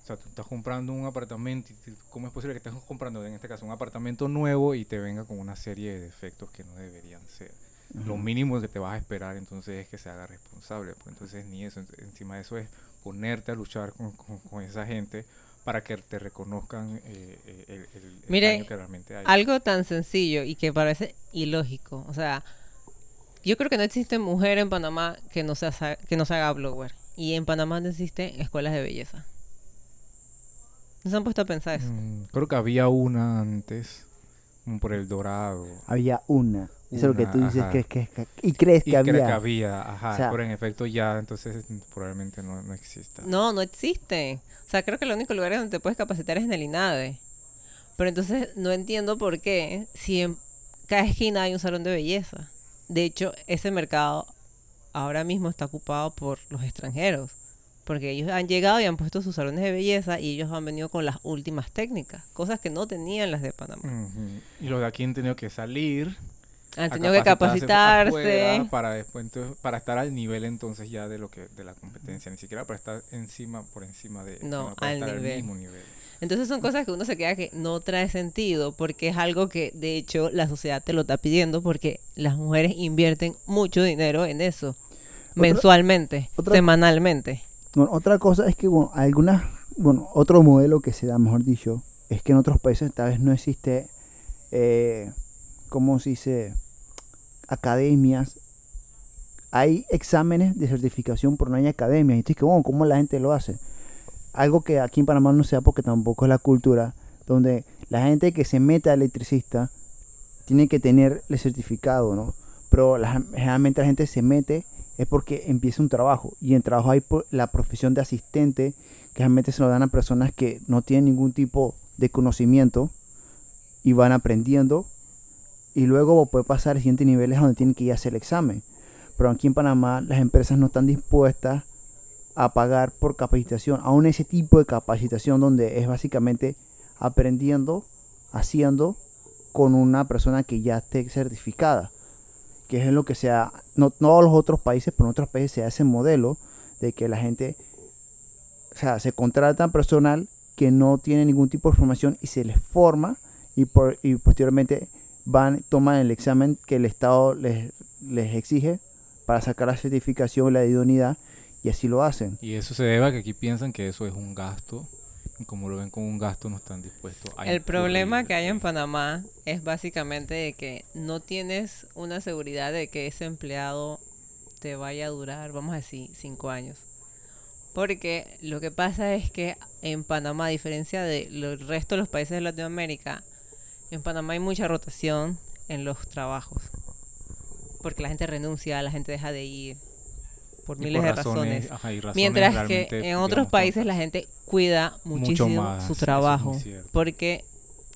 O sea, tú estás comprando un apartamento y ¿cómo es posible que estés comprando en este caso un apartamento nuevo y te venga con una serie de defectos que no deberían ser? Lo mínimo que te vas a esperar entonces es que se haga responsable. Pues entonces ni eso, encima de eso es ponerte a luchar con, con- con esa gente para que te reconozcan eh, eh, el, el- el Mire, daño que realmente hay. Algo tan sencillo y que parece ilógico. O sea, yo creo que no existe mujer en Panamá que no, sea, que no se haga blogger. Y en Panamá no existen escuelas de belleza. ¿No se han puesto a pensar eso? Mm, creo que había una antes, por el Dorado. Había una. Eso es lo que tú dices ajá. que, que, que- y crees Y que creo había. que había, ajá, O sea- pero en efecto ya, entonces probablemente no, no exista. No, no existe. O sea, creo que el único lugar donde te puedes capacitar es en el INADE. Pero entonces no entiendo por qué si en cada esquina hay un salón de belleza. De hecho, ese mercado ahora mismo está ocupado por los extranjeros. Porque ellos han llegado y han puesto sus salones de belleza y ellos han venido con las últimas técnicas. Cosas que no tenían las de Panamá. Y los de aquí han tenido que salir, Han a tenido que capacitarse para después entonces, para estar al nivel entonces ya de lo que de la competencia, ni siquiera para estar encima por encima de No, para al estar nivel. mismo nivel. Entonces son cosas que uno se queda que no trae sentido porque es algo que de hecho la sociedad te lo está pidiendo porque las mujeres invierten mucho dinero en eso mensualmente, otra- semanalmente. Bueno, otra cosa es que, bueno, algunas, bueno, otro modelo que se da, mejor dicho, es que en otros países tal vez no existe, eh, ¿cómo se dice? Academias. Hay exámenes de certificación, pero no hay academias. Y tú dices, bueno, ¿cómo la gente lo hace? Algo que aquí en Panamá no sea porque tampoco es la cultura, donde la gente que se mete a electricista tiene que tener el certificado, ¿no? Pero la- generalmente la gente se mete es porque empieza un trabajo y en trabajo hay la profesión de asistente que generalmente se lo dan a personas que no tienen ningún tipo de conocimiento y van aprendiendo y luego puede pasar a siguientes niveles donde tienen que ir a hacer el examen. Pero aquí en Panamá las empresas no están dispuestas a pagar por capacitación, aún ese tipo de capacitación donde es básicamente aprendiendo, haciendo con una persona que ya esté certificada, que es lo que sea, no todos los otros países, pero en otros países se hace modelo de que la gente, o sea, se contrata personal que no tiene ningún tipo de formación y se les forma y, por, y posteriormente van, toman el examen que el Estado les, les exige para sacar la certificación y la idoneidad y así lo hacen. Y eso se debe a que aquí piensan que eso es un gasto. Y como lo ven como un gasto, no están dispuestos a El problema que hay en en- Panamá es básicamente de que no tienes una seguridad de que ese empleado te vaya a durar, vamos a decir, cinco años. Porque lo que pasa es que en Panamá, a diferencia del resto de los países de Latinoamérica, en Panamá hay mucha rotación en los trabajos. Porque la gente renuncia, la gente deja de ir por y miles por de razones. ajá, y razones Mientras que en otros países la gente cuida muchísimo más, su trabajo. Porque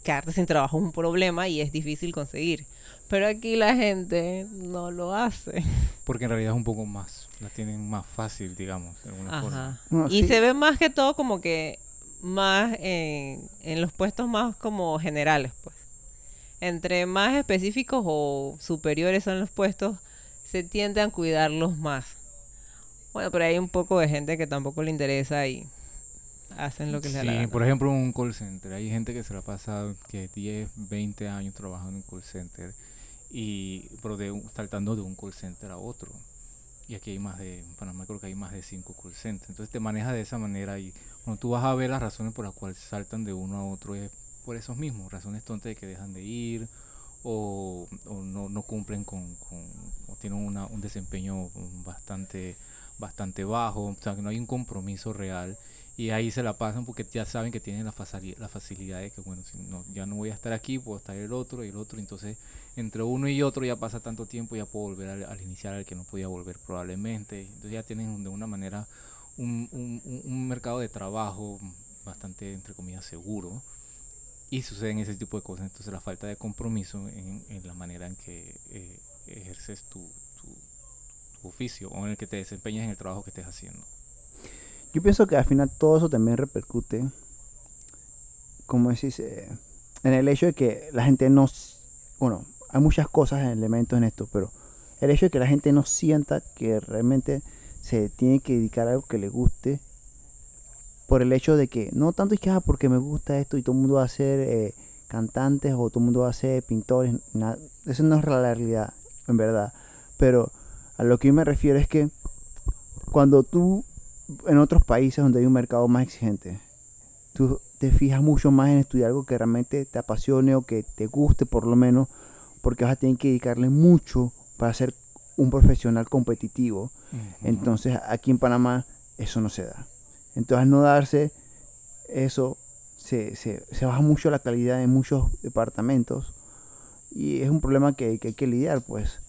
quedarte sin trabajo es un problema y es difícil conseguir. Pero aquí la gente no lo hace. Porque en realidad es un poco más, la tienen más fácil, digamos, de alguna forma. Ajá. Y sí. se ve más que todo como que más en, en los puestos más como generales, pues. Entre más específicos o superiores son los puestos, se tienden a cuidarlos más. Bueno, pero hay un poco de gente que tampoco le interesa y hacen lo que les da la Sí, gana. por ejemplo, un call center. Hay gente que se la pasa que 10, 20 años trabajando en call center y pero de un- saltando de un call center a otro. Y aquí hay más de, en Panamá creo que hay más de 5 call centers. Entonces te manejas de esa manera y cuando tú vas a ver las razones por las cuales saltan de uno a otro es por esos mismos, razones tontas de que dejan de ir o, no, no cumplen con, o tienen una- un desempeño bastante bastante bajo, o sea que no hay un compromiso real y ahí se la pasan porque ya saben que tienen la, facili- la facilidad de que bueno, si no, ya no voy a estar aquí, puedo estar el otro y el otro, entonces entre uno y otro ya pasa tanto tiempo, ya puedo volver al, al inicial al que no podía volver probablemente, entonces ya tienen de una manera un- un- un mercado de trabajo bastante, entre comillas, seguro y suceden ese tipo de cosas, entonces la falta de compromiso en, en la manera en que eh, ejerces tu, tu, oficio o en el que te desempeñas en el trabajo que estés haciendo. Yo pienso que al final todo eso también repercute, como decís, eh, en el hecho de que la gente no... Bueno, hay muchas cosas, elementos en esto, pero el hecho de que la gente no sienta que realmente se tiene que dedicar a algo que le guste, por el hecho de que no tanto es que, ah, porque me gusta esto y todo el mundo va a ser eh, cantantes o todo el mundo va a ser pintores, nada, eso no es la realidad, en verdad. Pero a lo que yo me refiero es que cuando tú en otros países donde hay un mercado más exigente, tú te fijas mucho más en estudiar algo que realmente te apasione o que te guste por lo menos, porque vas a tener que dedicarle mucho para ser un profesional competitivo. Entonces aquí en Panamá eso no se da. Entonces al no darse eso, se, se, baja mucho la calidad en muchos departamentos y es un problema que, que hay que lidiar pues.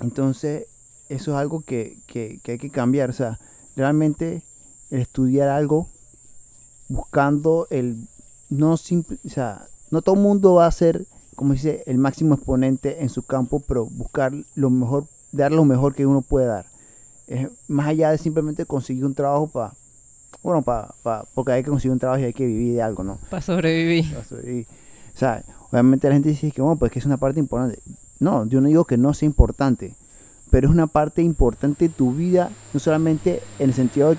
Entonces eso es algo que, que- que hay que cambiar. O sea, realmente el estudiar algo buscando el no simple, o sea, no todo el mundo va a ser, como dice, el máximo exponente en su campo, pero buscar lo mejor, dar lo mejor que uno puede dar. Es más allá de simplemente conseguir un trabajo para, bueno, para, porque hay que conseguir un trabajo y hay que vivir de algo, ¿no? Para sobrevivir. Para sobrevivir. O sea, obviamente la gente dice que, bueno, pues que es una parte importante. No, yo no digo que no sea importante, pero es una parte importante de tu vida, no solamente en el sentido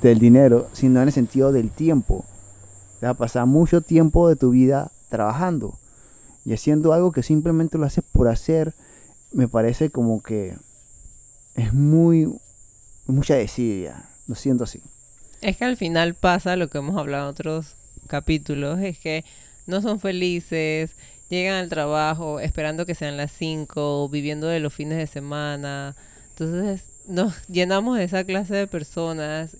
del dinero, sino en el sentido del tiempo. Te va a pasar mucho tiempo de tu vida trabajando y haciendo algo que simplemente lo haces por hacer, me parece como que es muy mucha desidia. Lo siento así. Es que al final pasa lo que hemos hablado en otros capítulos, es que no son felices, llegan al trabajo esperando que sean las 5, viviendo de los fines de semana. Entonces nos llenamos de esa clase de personas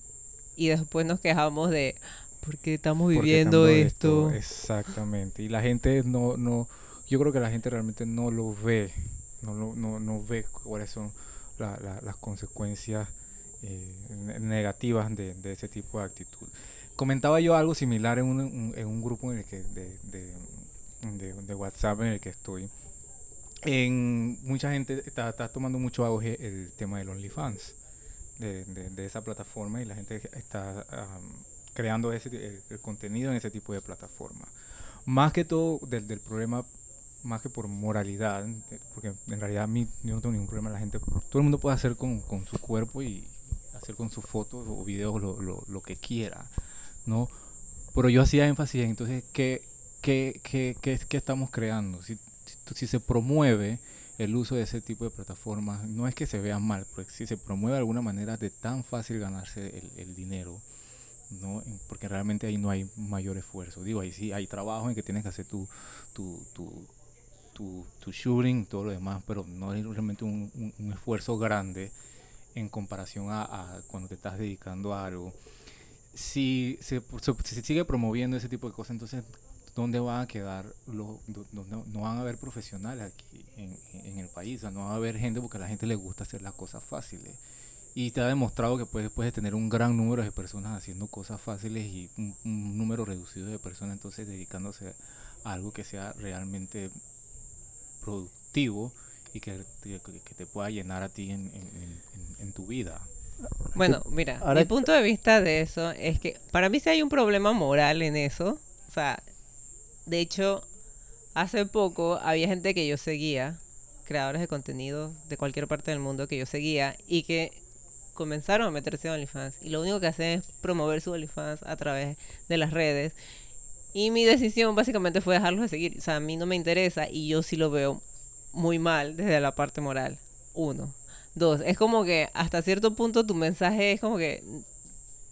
y después nos quejamos de por qué estamos ¿Por qué viviendo esto. Exactamente. Y la gente no, no, yo creo que la gente realmente no lo ve, no, lo- no, no ve cuáles son la- la- las consecuencias eh, ne- negativas de, de ese tipo de actitud. Comentaba yo algo similar en un, en un grupo en el que, de, de, de- WhatsApp en el que estoy. En, mucha gente está, está tomando mucho auge el tema del OnlyFans, de, de, de esa plataforma, y la gente está am, creando ese, el, el contenido en ese tipo de plataforma. Más que todo del, del problema, más que por moralidad, eh, porque en realidad a mí no tengo ningún problema, la gente, todo el mundo puede hacer con, con su cuerpo y hacer con sus fotos o videos lo, lo, lo que quiera, ¿no? Pero yo hacía énfasis en entonces qué, qué, qué, qué, qué estamos creando. Si, si, si se promueve el uso de ese tipo de plataformas, no es que se vea mal, porque si se promueve de alguna manera de tan fácil ganarse el, el dinero, ¿no? Porque realmente ahí no hay mayor esfuerzo. Digo, ahí sí hay trabajo en que tienes que hacer tu, tu, tu, tu, tu shooting, todo lo demás, pero no hay realmente un, un- esfuerzo grande en comparación a, cuando te estás dedicando a algo. Si se, se- se sigue promoviendo ese tipo de cosas, entonces, ¿dónde van a quedar los, no, no van a haber profesionales aquí en, en el país? O no va a haber gente porque a la gente le gusta hacer las cosas fáciles. Y te ha demostrado que puedes, puedes tener un gran número de personas haciendo cosas fáciles y un, un número reducido de personas entonces dedicándose a algo que sea realmente productivo y que te, que te pueda llenar a ti en, en- en- en- en tu vida. Bueno, mira, ahora- mi punto de vista de eso es que para mí sí hay un problema moral en eso. O sea, de hecho, hace poco había gente que yo seguía, creadores de contenido de cualquier parte del mundo que yo seguía y que comenzaron a meterse en OnlyFans. Y lo único que hacen es promover su OnlyFans a través de las redes. Y mi decisión básicamente fue dejarlos de seguir. O sea, a mí no me interesa y yo sí lo veo muy mal desde la parte moral. Uno. Dos, es como que hasta cierto punto tu mensaje es como que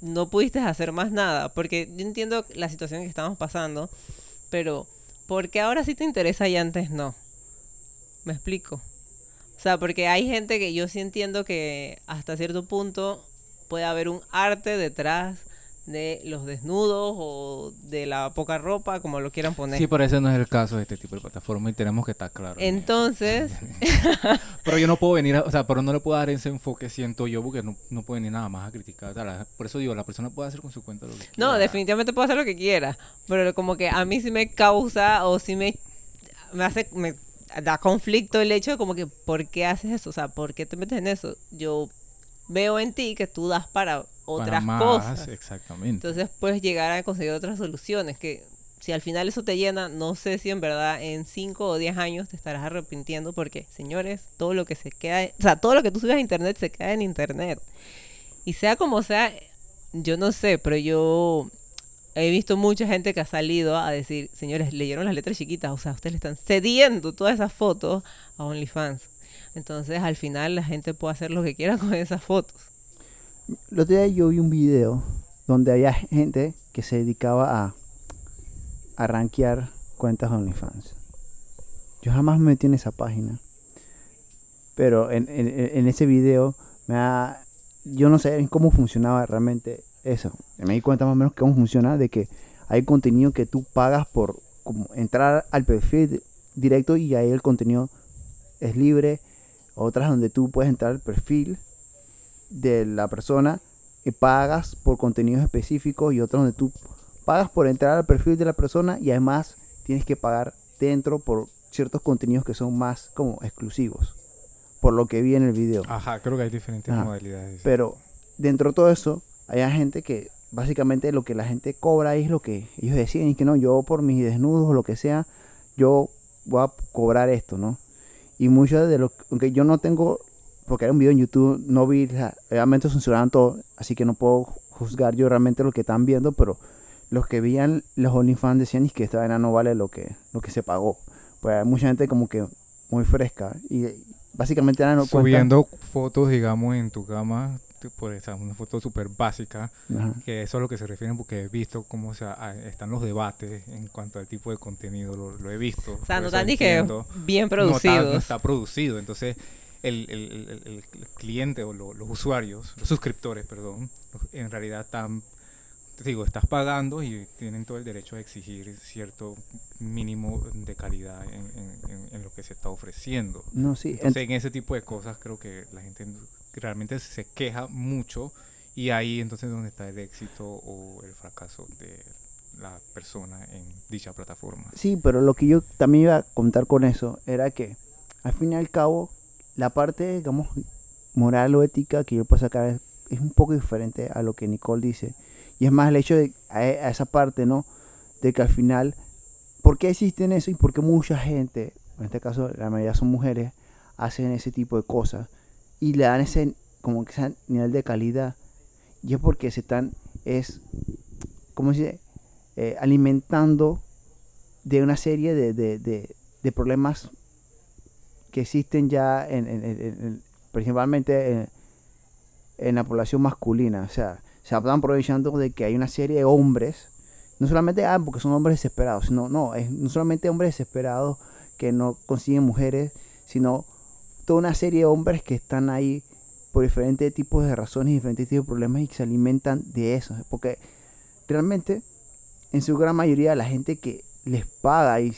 no pudiste hacer más nada, porque yo entiendo la situación que estamos pasando, pero ¿por qué ahora sí te interesa y antes no? ¿Me explico? O sea, porque hay gente que yo sí entiendo que hasta cierto punto puede haber un arte detrás de los desnudos o de la poca ropa, como lo quieran poner. Sí, pero ese no es el caso de este tipo de plataforma y tenemos que estar claros. en. Entonces, Pero yo no puedo venir, a- o sea, pero no le puedo dar ese enfoque, siento yo, porque no, no puedo venir nada más a criticar. O sea, la- por eso digo, la persona puede hacer con su cuenta lo que quiera. No, definitivamente puedo hacer lo que quiera, pero como que a mí sí me causa o sí me, me hace, me da conflicto el hecho de como que, ¿por qué haces eso? O sea, ¿por qué te metes en eso? Yo veo en ti que tú das para Para otras más, cosas. Exactamente. Entonces puedes llegar a conseguir otras soluciones que si al final eso te llena, no sé si en verdad en 5 o 10 años te estarás arrepintiendo porque, señores, todo lo que se queda, o sea, todo lo que tú subes a internet se queda en internet. Y sea como sea, yo no sé, pero yo he visto mucha gente que ha salido a decir, señores, leyeron las letras chiquitas, o sea, ustedes le están cediendo todas esas fotos a OnlyFans. Entonces, al final la gente puede hacer lo que quiera con esas fotos. El otro día yo vi un video donde había gente que se dedicaba a, a rankear cuentas de OnlyFans. Yo jamás me metí en esa página. Pero en, en- en ese video me ha, yo no sé cómo funcionaba realmente eso. Me di cuenta más o menos cómo funciona de que hay contenido que tú pagas por como entrar al perfil directo y ahí el contenido es libre. Otras donde tú puedes entrar al perfil de la persona y pagas por contenidos específicos y otras donde tú pagas por entrar al perfil de la persona y además tienes que pagar dentro por ciertos contenidos que son más como exclusivos por lo que vi en el video Ajá, creo que hay diferentes Ajá. modalidades. pero dentro de todo eso hay gente que básicamente lo que la gente cobra es lo que ellos deciden y que no yo por mis desnudos o lo que sea yo voy a cobrar esto no y muchos de lo aunque yo no tengo porque hay un video en YouTube no vi realmente censuraron todo así que no puedo juzgar yo realmente lo que están viendo pero los que veían los OnlyFans decían "Es que esta vaina no vale lo que lo que se pagó pues hay mucha gente como que muy fresca y básicamente cuenta Subiendo fotos, digamos, en tu cama, por esa, una foto súper básica, Ajá. que eso es a lo que se refieren porque he visto cómo se, a- están los debates en cuanto al tipo de contenido, lo, lo he visto. O sea, no tan entiendo. bien No está- producidos. No está, producido, entonces el, el- el- cliente o lo- los usuarios, los suscriptores, perdón, en realidad están, te digo, estás pagando y tienen todo el derecho a exigir cierto mínimo de calidad en, en- en- en lo que se está ofreciendo. No, sí. ent- Entonces, en ese tipo de cosas creo que la gente realmente se queja mucho y ahí entonces es donde está el éxito o el fracaso de la persona en dicha plataforma. Sí, pero lo que yo también iba a contar con eso era que, al fin y al cabo, la parte, digamos, moral o ética que yo puedo sacar es, es un poco diferente a lo que Nicole dice. Y es más el hecho de a, e- esa parte, ¿no? De que al final, ¿por qué existen eso y por qué mucha gente, en este caso la mayoría son mujeres, hacen ese tipo de cosas y le dan ese, como que ese nivel de calidad? Y es porque se están, es, ¿cómo se dice? Eh, alimentando de una serie de, de- de- problemas que existen ya en, en- en- en- principalmente en, la población masculina. O sea, se están aprovechando de que hay una serie de hombres, no solamente ah, porque son hombres desesperados, sino no, no solamente hombres desesperados que no consiguen mujeres, sino toda una serie de hombres que están ahí por diferentes tipos de razones y diferentes tipos de problemas y que se alimentan de eso. Porque realmente, en su gran mayoría, la gente que les paga y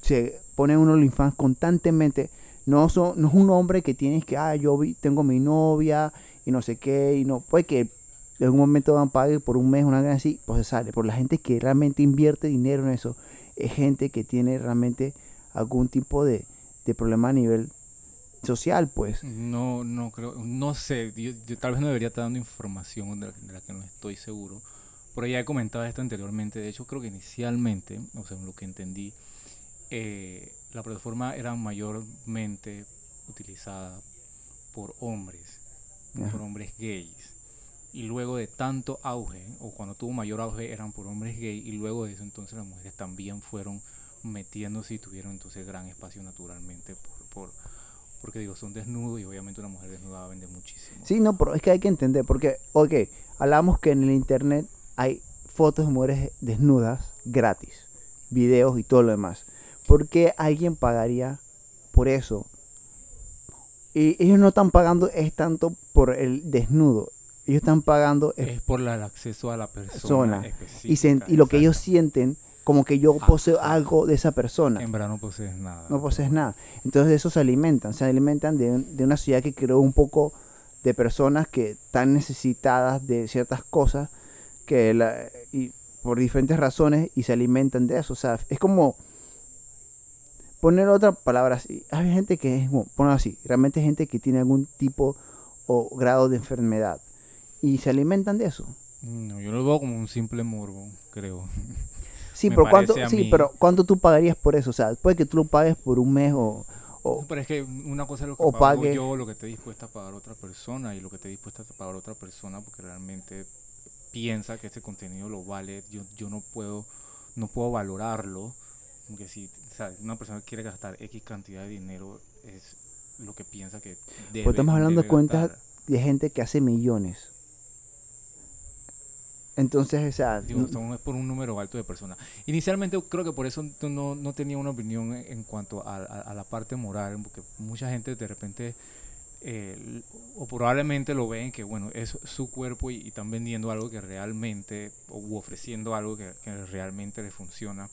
se pone uno OnlyFans constantemente, no, son, no es un hombre que tienes que, ah, yo vi- tengo mi novia y no sé qué, y no, puede que en algún momento van pague por un mes, una cosa así, pues se sale. Por la gente que realmente invierte dinero en eso, es gente que tiene realmente algún tipo de, de problema a nivel social, pues. No, no creo, no sé, yo, yo tal vez no debería estar dando información de la, de la que no estoy seguro. Por ya he comentado esto anteriormente, de hecho creo que inicialmente, o sea, lo que entendí, eh, la plataforma era mayormente utilizada por hombres, Ajá. por hombres gays. Y luego de tanto auge, o cuando tuvo mayor auge, eran por hombres gays, y luego de eso entonces las mujeres también fueron metiéndose y tuvieron entonces gran espacio naturalmente por, por porque digo, son desnudos y obviamente una mujer desnuda vende muchísimo. Sí, no, pero es que hay que entender, porque, ok, hablamos que en el internet hay fotos de mujeres desnudas gratis, videos y todo lo demás. ¿Por qué alguien pagaría por eso? Y ellos no están pagando es tanto por el desnudo, ellos están pagando es- Es por la- el acceso a la persona. Persona. y, y lo que ellos sienten como que yo poseo Ajá. algo de esa persona. En verdad no posees nada. no posees nada. Entonces de eso se alimentan, se alimentan de, de una sociedad que creó un poco de personas que están necesitadas de ciertas cosas que la- y por diferentes razones y se alimentan de eso. O sea, es como poner otra palabra así. Hay gente que es, ponerlo así, realmente hay gente que tiene algún tipo o grado de enfermedad y se alimentan de eso. No, yo lo veo como un simple morbo, creo. Sí, pero cuánto, sí, mí- pero cuánto tú pagarías por eso, o sea, puede que tú lo pagues por un mes o, o Pero es que una cosa es lo que pago pague- yo, lo que esté dispuesta a pagar otra persona y lo que esté dispuesta a pagar otra persona porque realmente piensa que este contenido lo vale. Yo, yo no puedo no puedo valorarlo. Porque si o sea, una persona quiere gastar X cantidad de dinero es lo que piensa que debe. estamos hablando de cuentas gastar. de gente que hace millones. Entonces, o sea, Digo, es por un número alto de personas. Inicialmente creo que por eso no, no tenía una opinión en, cuanto a, a- a la parte moral, porque mucha gente de repente, eh, o probablemente lo ven que, bueno, es su cuerpo y, y están vendiendo algo que realmente, o u ofreciendo algo que, que realmente le funciona.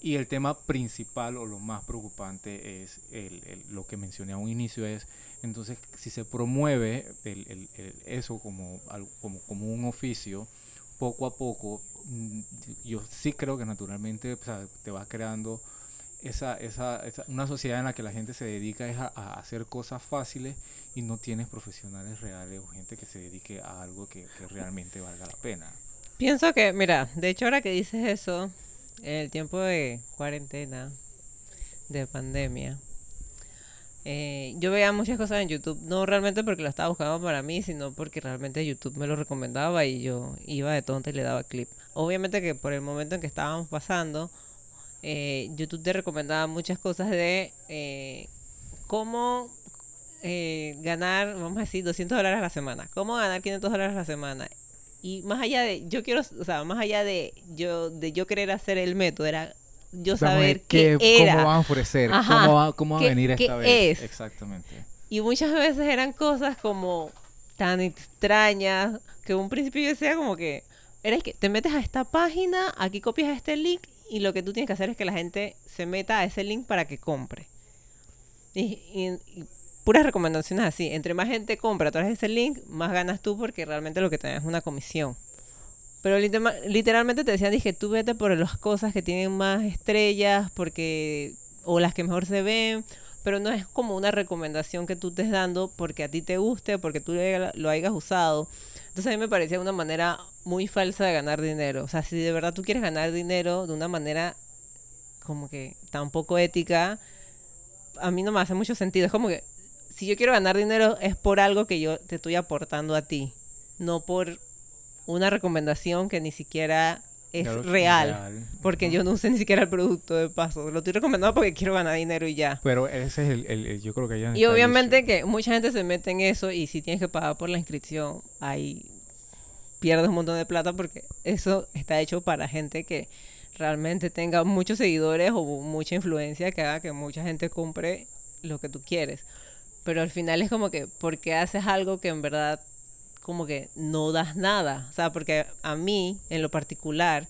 Y el tema principal o lo más preocupante es el- el- lo que mencioné a un inicio, es entonces si se promueve el- eso como, como, como un oficio, poco a poco, mm, yo sí creo que naturalmente te vas creando esa, esa, esa- una sociedad en la que la gente se dedica a, hacer cosas fáciles y no tienes profesionales reales o gente que se dedique a algo que, que realmente valga la pena. Pienso que, mira, de hecho ahora que dices eso, el tiempo de cuarentena, de pandemia, eh, yo veía muchas cosas en YouTube, no realmente porque lo estaba buscando para mí, sino porque realmente YouTube me lo recomendaba y yo iba de tonta y le daba clip. Obviamente que por el momento en que estábamos pasando, eh, YouTube te recomendaba muchas cosas de eh, cómo eh, ganar, vamos a decir, 200 dólares a la semana, cómo ganar 500 dólares a la semana. Y más allá de, yo quiero, o sea, más allá de yo, de yo querer hacer el método, era yo saber qué, era. ¿Cómo van a ofrecer? Ajá, ¿Cómo, va- cómo ¿qué- a venir qué esta vez? es? Exactamente. Y muchas veces eran cosas como tan extrañas que un principio yo decía como que, eres que te metes a esta página, aquí copias este link y lo que tú tienes que hacer es que la gente se meta a ese link para que compre. Y, y- y puras recomendaciones así. Entre más gente compra a través de ese link, más ganas tú porque realmente lo que te dan es una comisión. Pero literalmente te decían, dije, tú vete por las cosas que tienen más estrellas porque o las que mejor se ven, pero no es como una recomendación que tú estés dando porque a ti te guste, porque tú lo hayas usado. Entonces a mí me parecía una manera muy falsa de ganar dinero. O sea, si de verdad tú quieres ganar dinero de una manera como que tan poco ética, a mí no me hace mucho sentido. Es como que si yo quiero ganar dinero es por algo que yo te estoy aportando a ti, no por una recomendación que ni siquiera es Claro, real. Porque yo no usé ni siquiera el producto de paso. Lo estoy recomendando porque quiero ganar dinero y ya. Pero ese es el, el- el- yo creo que ya Y obviamente que mucha gente se mete en eso y si tienes que pagar por la inscripción, ahí pierdes un montón de plata porque eso está hecho para gente que realmente tenga muchos seguidores o mucha influencia que haga que mucha gente compre lo que tú quieres. Pero al final es como que, ¿por qué haces algo que en verdad como que no das nada? O sea, porque a mí, en lo particular,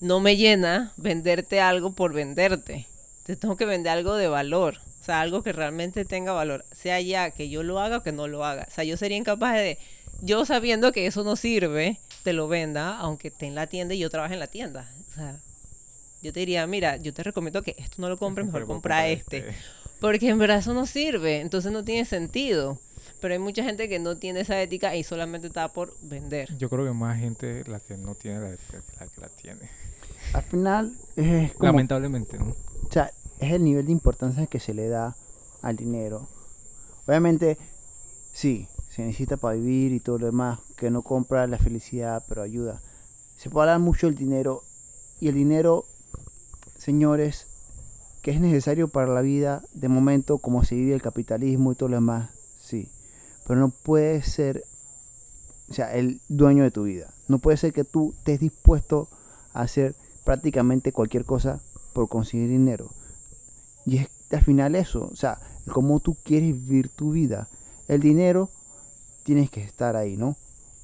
no me llena venderte algo por venderte. Te tengo que vender algo de valor. O sea, algo que realmente tenga valor. Sea ya que yo lo haga o que no lo haga. O sea, yo sería incapaz de, yo sabiendo que eso no sirve, te lo venda, aunque esté en la tienda y yo trabaje en la tienda. O sea, yo te diría, mira, yo te recomiendo que esto no lo compres, mejor compra este. Porque en verdad eso no sirve, entonces no tiene sentido. Pero hay mucha gente que no tiene esa ética y solamente está por vender. Yo creo que más gente la que no tiene la ética que la que la tiene. Al final es como, Lamentablemente, ¿no? o sea, es el nivel de importancia que se le da al dinero. Obviamente, sí, se necesita para vivir y todo lo demás, que no compra la felicidad, pero ayuda. Se puede hablar mucho del dinero y el dinero, señores, que es necesario para la vida de momento como se vive el capitalismo y todo lo demás, pero no puede ser, o sea, el dueño de tu vida. No puede ser que tú estés dispuesto a hacer prácticamente cualquier cosa por conseguir dinero. Y es al final eso, o sea, cómo tú quieres vivir tu vida. El dinero tienes que estar ahí, ¿no?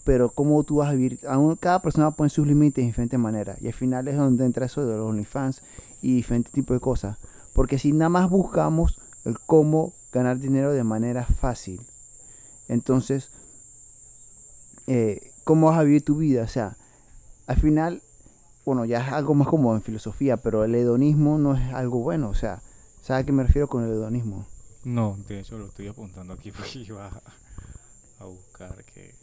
Pero cómo tú vas a vivir, cada persona pone sus límites de diferentes maneras. Y al final es donde entra eso de los OnlyFans y diferentes tipos de cosas. Porque si nada más buscamos el cómo ganar dinero de manera fácil, entonces, eh, ¿cómo vas a vivir tu vida? O sea, al final, bueno, ya es algo más como en filosofía, pero el hedonismo no es algo bueno. O sea, ¿sabes a qué me refiero con el hedonismo? No, de hecho lo estoy apuntando aquí porque iba a, a buscar que...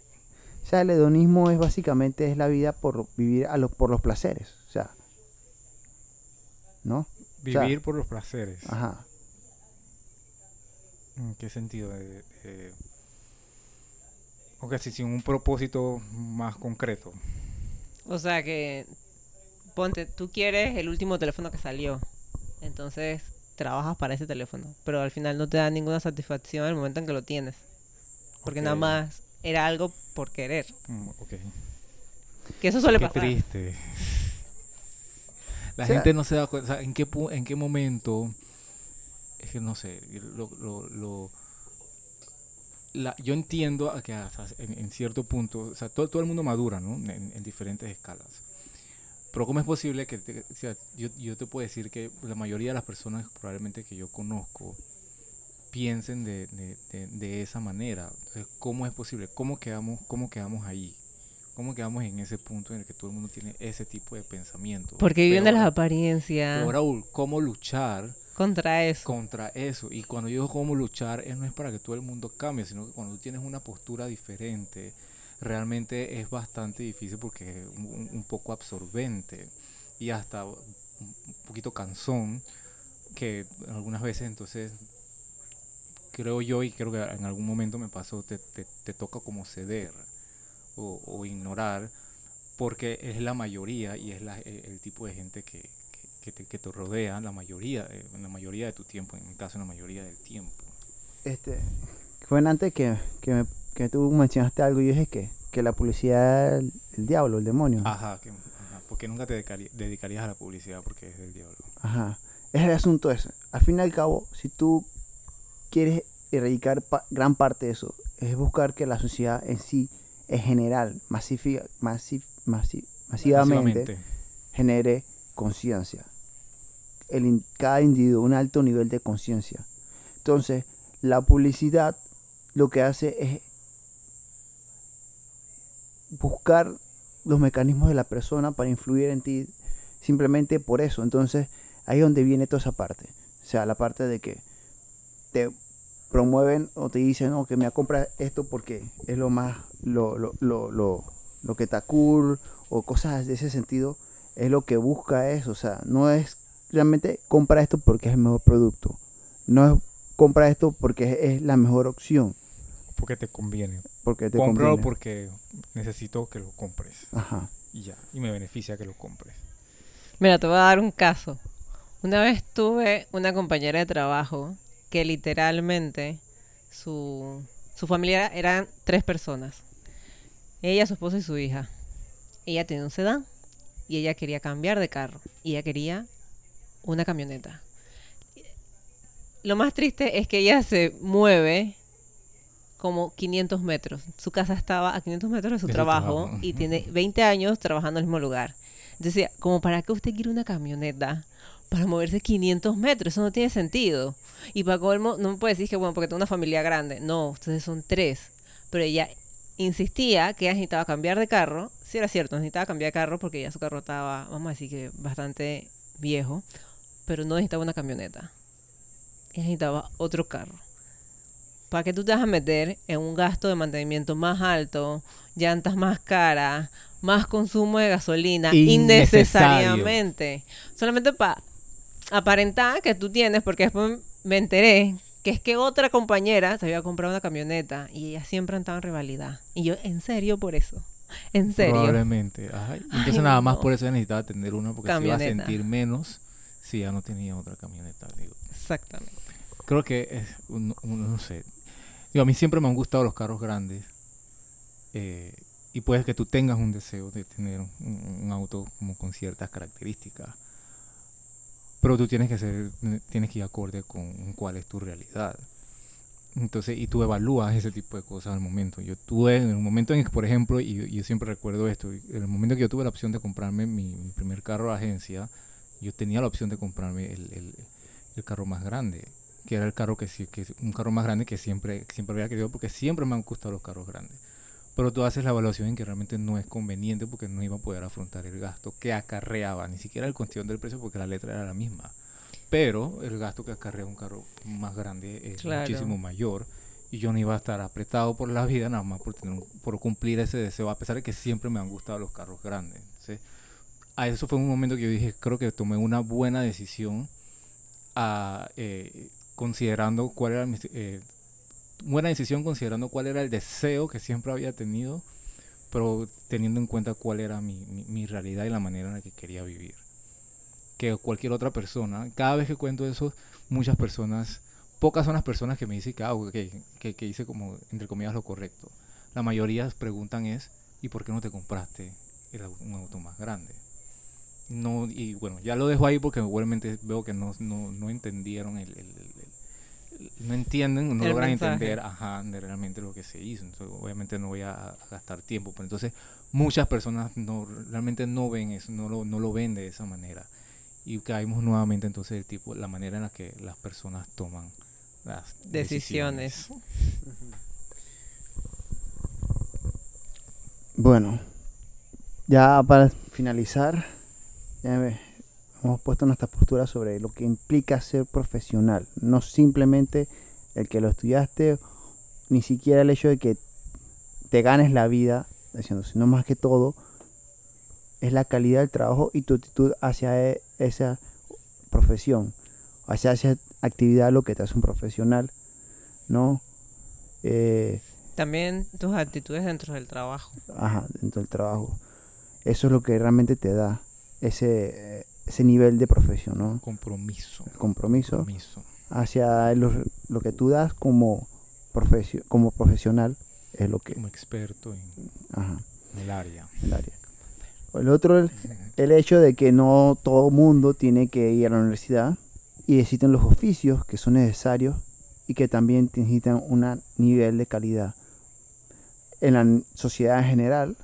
O sea, el hedonismo es básicamente es la vida por vivir a los, por los placeres. O sea, ¿no? sea- Vivir por los placeres. Ajá. ¿En qué sentido? De, de- Ok, sí, sin un propósito más concreto. O sea que, ponte, tú quieres el último teléfono que salió. Entonces trabajas para ese teléfono. Pero al final no te da ninguna satisfacción el momento en que lo tienes. Porque nada más era algo por querer. Mm, ok. Que eso suele Qué pasar. triste. La O sea- gente no se da cuenta, o sea, ¿en qué, pu- en qué momento? Es que no sé, lo, lo, lo- la- yo entiendo que hasta en, en cierto punto, o sea, todo, todo el mundo madura, ¿no? En, en diferentes escalas. Pero ¿cómo es posible que, te- o sea, yo, yo te puedo decir que la mayoría de las personas probablemente que yo conozco piensen de, de- esa manera? ¿cómo es posible? ¿Cómo quedamos, cómo quedamos ahí? ¿Cómo quedamos en ese punto en el que todo el mundo tiene ese tipo de pensamiento? Porque viven de las apariencias peor aún, ¿cómo luchar contra eso. contra eso? Y cuando yo digo cómo luchar, es, no es para que todo el mundo cambie, sino que cuando tú tienes una postura diferente, realmente es bastante difícil porque es un, poco absorbente y hasta un un poquito cansón, que algunas veces entonces creo yo y creo que en algún momento me pasó, te, te- te toca como ceder o, o ignorar porque es la mayoría y es la- el, el tipo de gente que, que- te, que te rodea la mayoría, eh, la mayoría de tu tiempo, en mi caso la mayoría del tiempo. Este, fue antes que, que, me- que tú mencionaste algo y yo dije que, que la publicidad es el, diablo, el demonio. Ajá, que, ajá, porque nunca te dedicarí- dedicarías a la publicidad porque es del diablo. Ajá. Es el asunto ese. Al fin y al cabo, si tú quieres erradicar pa- gran parte de eso. Es buscar que la sociedad en sí, en general, masifi- masi- masi- masivamente, Masivamente. genere conciencia. Cada individuo, un alto nivel de conciencia. Entonces, la publicidad lo que hace es buscar los mecanismos de la persona para influir en ti simplemente por eso. Entonces, ahí es donde viene toda esa parte. O sea, la parte de que te promueven o te dicen, no, que me compra esto porque es lo más, lo, lo, lo, lo, lo que está cool o cosas de ese sentido, es lo que busca eso. O sea, no es realmente compra esto porque es el mejor producto. No es compra esto porque es, es la mejor opción. Porque te conviene. Porque te Cómpralo conviene. porque necesito que lo compres. Ajá. Y ya. Y me beneficia que lo compres. Mira, te voy a dar un caso. Una vez tuve una compañera de trabajo que literalmente su, su familia eran tres personas. Ella, su esposo y su hija. Ella tenía un sedán y ella quería cambiar de carro. Y ella quería una camioneta. Lo más triste es que ella se mueve como 500 metros. Su casa estaba a 500 metros de su trabajo trabajo, y tiene 20 años trabajando en el mismo lugar. Decía, como para qué usted quiere una camioneta para moverse 500 metros, eso no tiene sentido. Y para colmo, no me puede decir que, bueno, porque tengo una familia grande. No, ustedes son tres. Pero ella insistía que ella necesitaba cambiar de carro. Sí era cierto, necesitaba cambiar de carro porque ya su carro estaba, vamos a decir que bastante viejo. Pero no necesitaba una camioneta. Ella necesitaba otro carro. ¿Para qué tú te vas a meter en un gasto de mantenimiento más alto, llantas más caras, más consumo de gasolina, Innecesario. innecesariamente? Solamente para aparentar que tú tienes, porque después me enteré que es que otra compañera se había comprado una camioneta y ella siempre estaba en rivalidad. Y yo, ¿en serio por eso? ¿En serio? Probablemente. Ajá. Entonces Ay, nada más no. por eso necesitaba tener una porque se iba a sentir menos si ya no tenía otra camioneta. Digo. Exactamente. Creo que es un, un- no sé. Digo, a mí siempre me han gustado los carros grandes. eh, y puede que tú tengas un deseo de tener un, un auto como con ciertas características. Pero tú tienes que ser, tienes que ir acorde con cuál es tu realidad. Entonces, y tú evalúas ese tipo de cosas al momento. Yo tuve, en el momento en que, por ejemplo, y yo siempre recuerdo esto, en el momento que yo tuve la opción de comprarme mi, primer carro de agencia, yo tenía la opción de comprarme el, el- el carro más grande, que era el carro que que un carro más grande que siempre, siempre había querido, porque siempre me han gustado los carros grandes. Pero tú haces la evaluación en que realmente no es conveniente porque no iba a poder afrontar el gasto que acarreaba, ni siquiera el cuestión del precio porque la letra era la misma. Pero el gasto que acarrea un carro más grande es Claro. muchísimo mayor y yo no iba a estar apretado por la vida nada más por, tener, por cumplir ese deseo, a pesar de que siempre me han gustado los carros grandes. Entonces, a eso fue un momento que yo dije, creo que tomé una buena decisión a, eh, considerando cuál era mi, eh, buena decisión considerando cuál era el deseo que siempre había tenido, pero teniendo en cuenta cuál era mi, mi- realidad y la manera en la que quería vivir. Que cualquier otra persona, cada vez que cuento eso, muchas personas, pocas son las personas que me dicen que, ah, ok, que, que hice como, entre comillas, lo correcto. La mayoría preguntan es, ¿y por qué no te compraste el un auto más grande? No, y bueno, ya lo dejo ahí porque igualmente veo que no, no, no entendieron el- no entienden, no El logran mensaje. entender ajá, de realmente lo que se hizo. Entonces, obviamente no voy a, a gastar tiempo. Pero entonces, muchas personas no realmente no ven eso, no lo, no lo ven de esa manera. Y caímos nuevamente entonces el tipo, la manera en la que las personas toman las Decisiones. decisiones. Bueno, ya para finalizar, ya ve- hemos puesto nuestra postura sobre lo que implica ser profesional. No simplemente el que lo estudiaste, ni siquiera el hecho de que te ganes la vida haciendo, sino más que todo es la calidad del trabajo y tu actitud hacia e- esa profesión, hacia esa actividad lo que te hace un profesional, ¿no? Eh, También tus actitudes dentro del trabajo. ajá, dentro del trabajo. Eso es lo que realmente te da ese, ese nivel de profesión, ¿no? Compromiso. El compromiso Compromiso. hacia lo, lo que tú das como, profesio- como profesional es lo que... Como experto en Ajá, el área. el área. El otro, el, el hecho de que no todo mundo tiene que ir a la universidad y existen los oficios que son necesarios y que también necesitan un nivel de calidad en la sociedad en general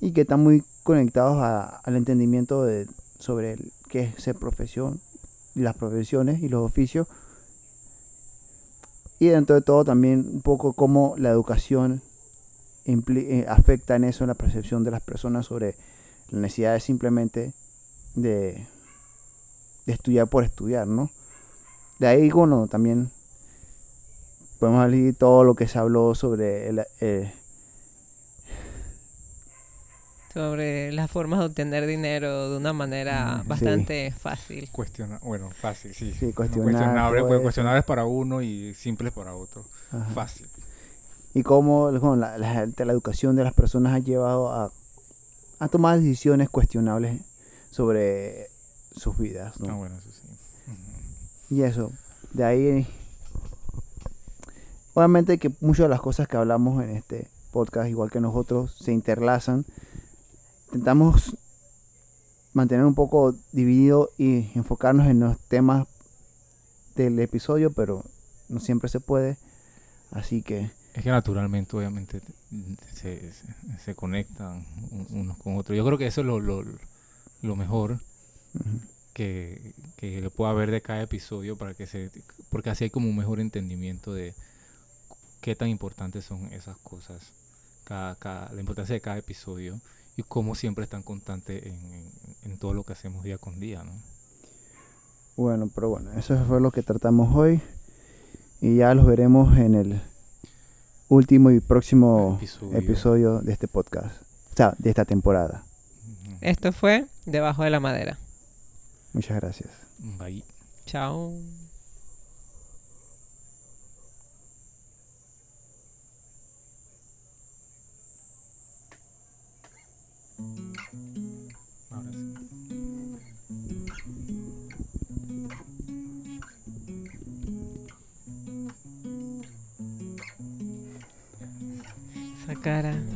y que están muy conectados a- al entendimiento de, sobre el- qué es ser profesión, las profesiones y los oficios y dentro de todo también un poco cómo la educación eh, afecta en eso la percepción de las personas sobre la necesidad de simplemente de, de estudiar por estudiar, ¿no? De ahí, bueno, también podemos leer todo lo que se habló sobre el, eh, Sobre las formas de obtener dinero de una manera Mm, sí. bastante fácil. Cuestiona, bueno, fácil, sí. Sí, cuestionable, pues, eso. cuestionables para uno y simples para otro. ajá. Fácil. y cómo bueno, la, la- la educación de las personas ha llevado a, a tomar decisiones cuestionables sobre sus vidas, ¿no? Ah, bueno, eso sí. Y eso, de ahí, obviamente que muchas de las cosas que hablamos en este podcast, igual que nosotros, se interlazan. Intentamos mantener un poco dividido y enfocarnos en los temas del episodio, pero no siempre se puede. Así que, Es que naturalmente, obviamente, te- se, se, se conectan un- unos con otros. Yo creo que eso es lo, lo, lo mejor ujú, que, que pueda haber de cada episodio para que se porque así hay como un mejor entendimiento de qué tan importantes son esas cosas cada, cada- la importancia de cada episodio y cómo siempre están constantes en, en- en todo lo que hacemos día con día ¿no? bueno, pero bueno, eso fue lo que tratamos hoy. Y ya los veremos en el último y próximo Episodio. episodio de este podcast. O sea, de esta temporada. Esto fue Debajo de la Madera. Muchas gracias. Bye. Chao. Ahora sí.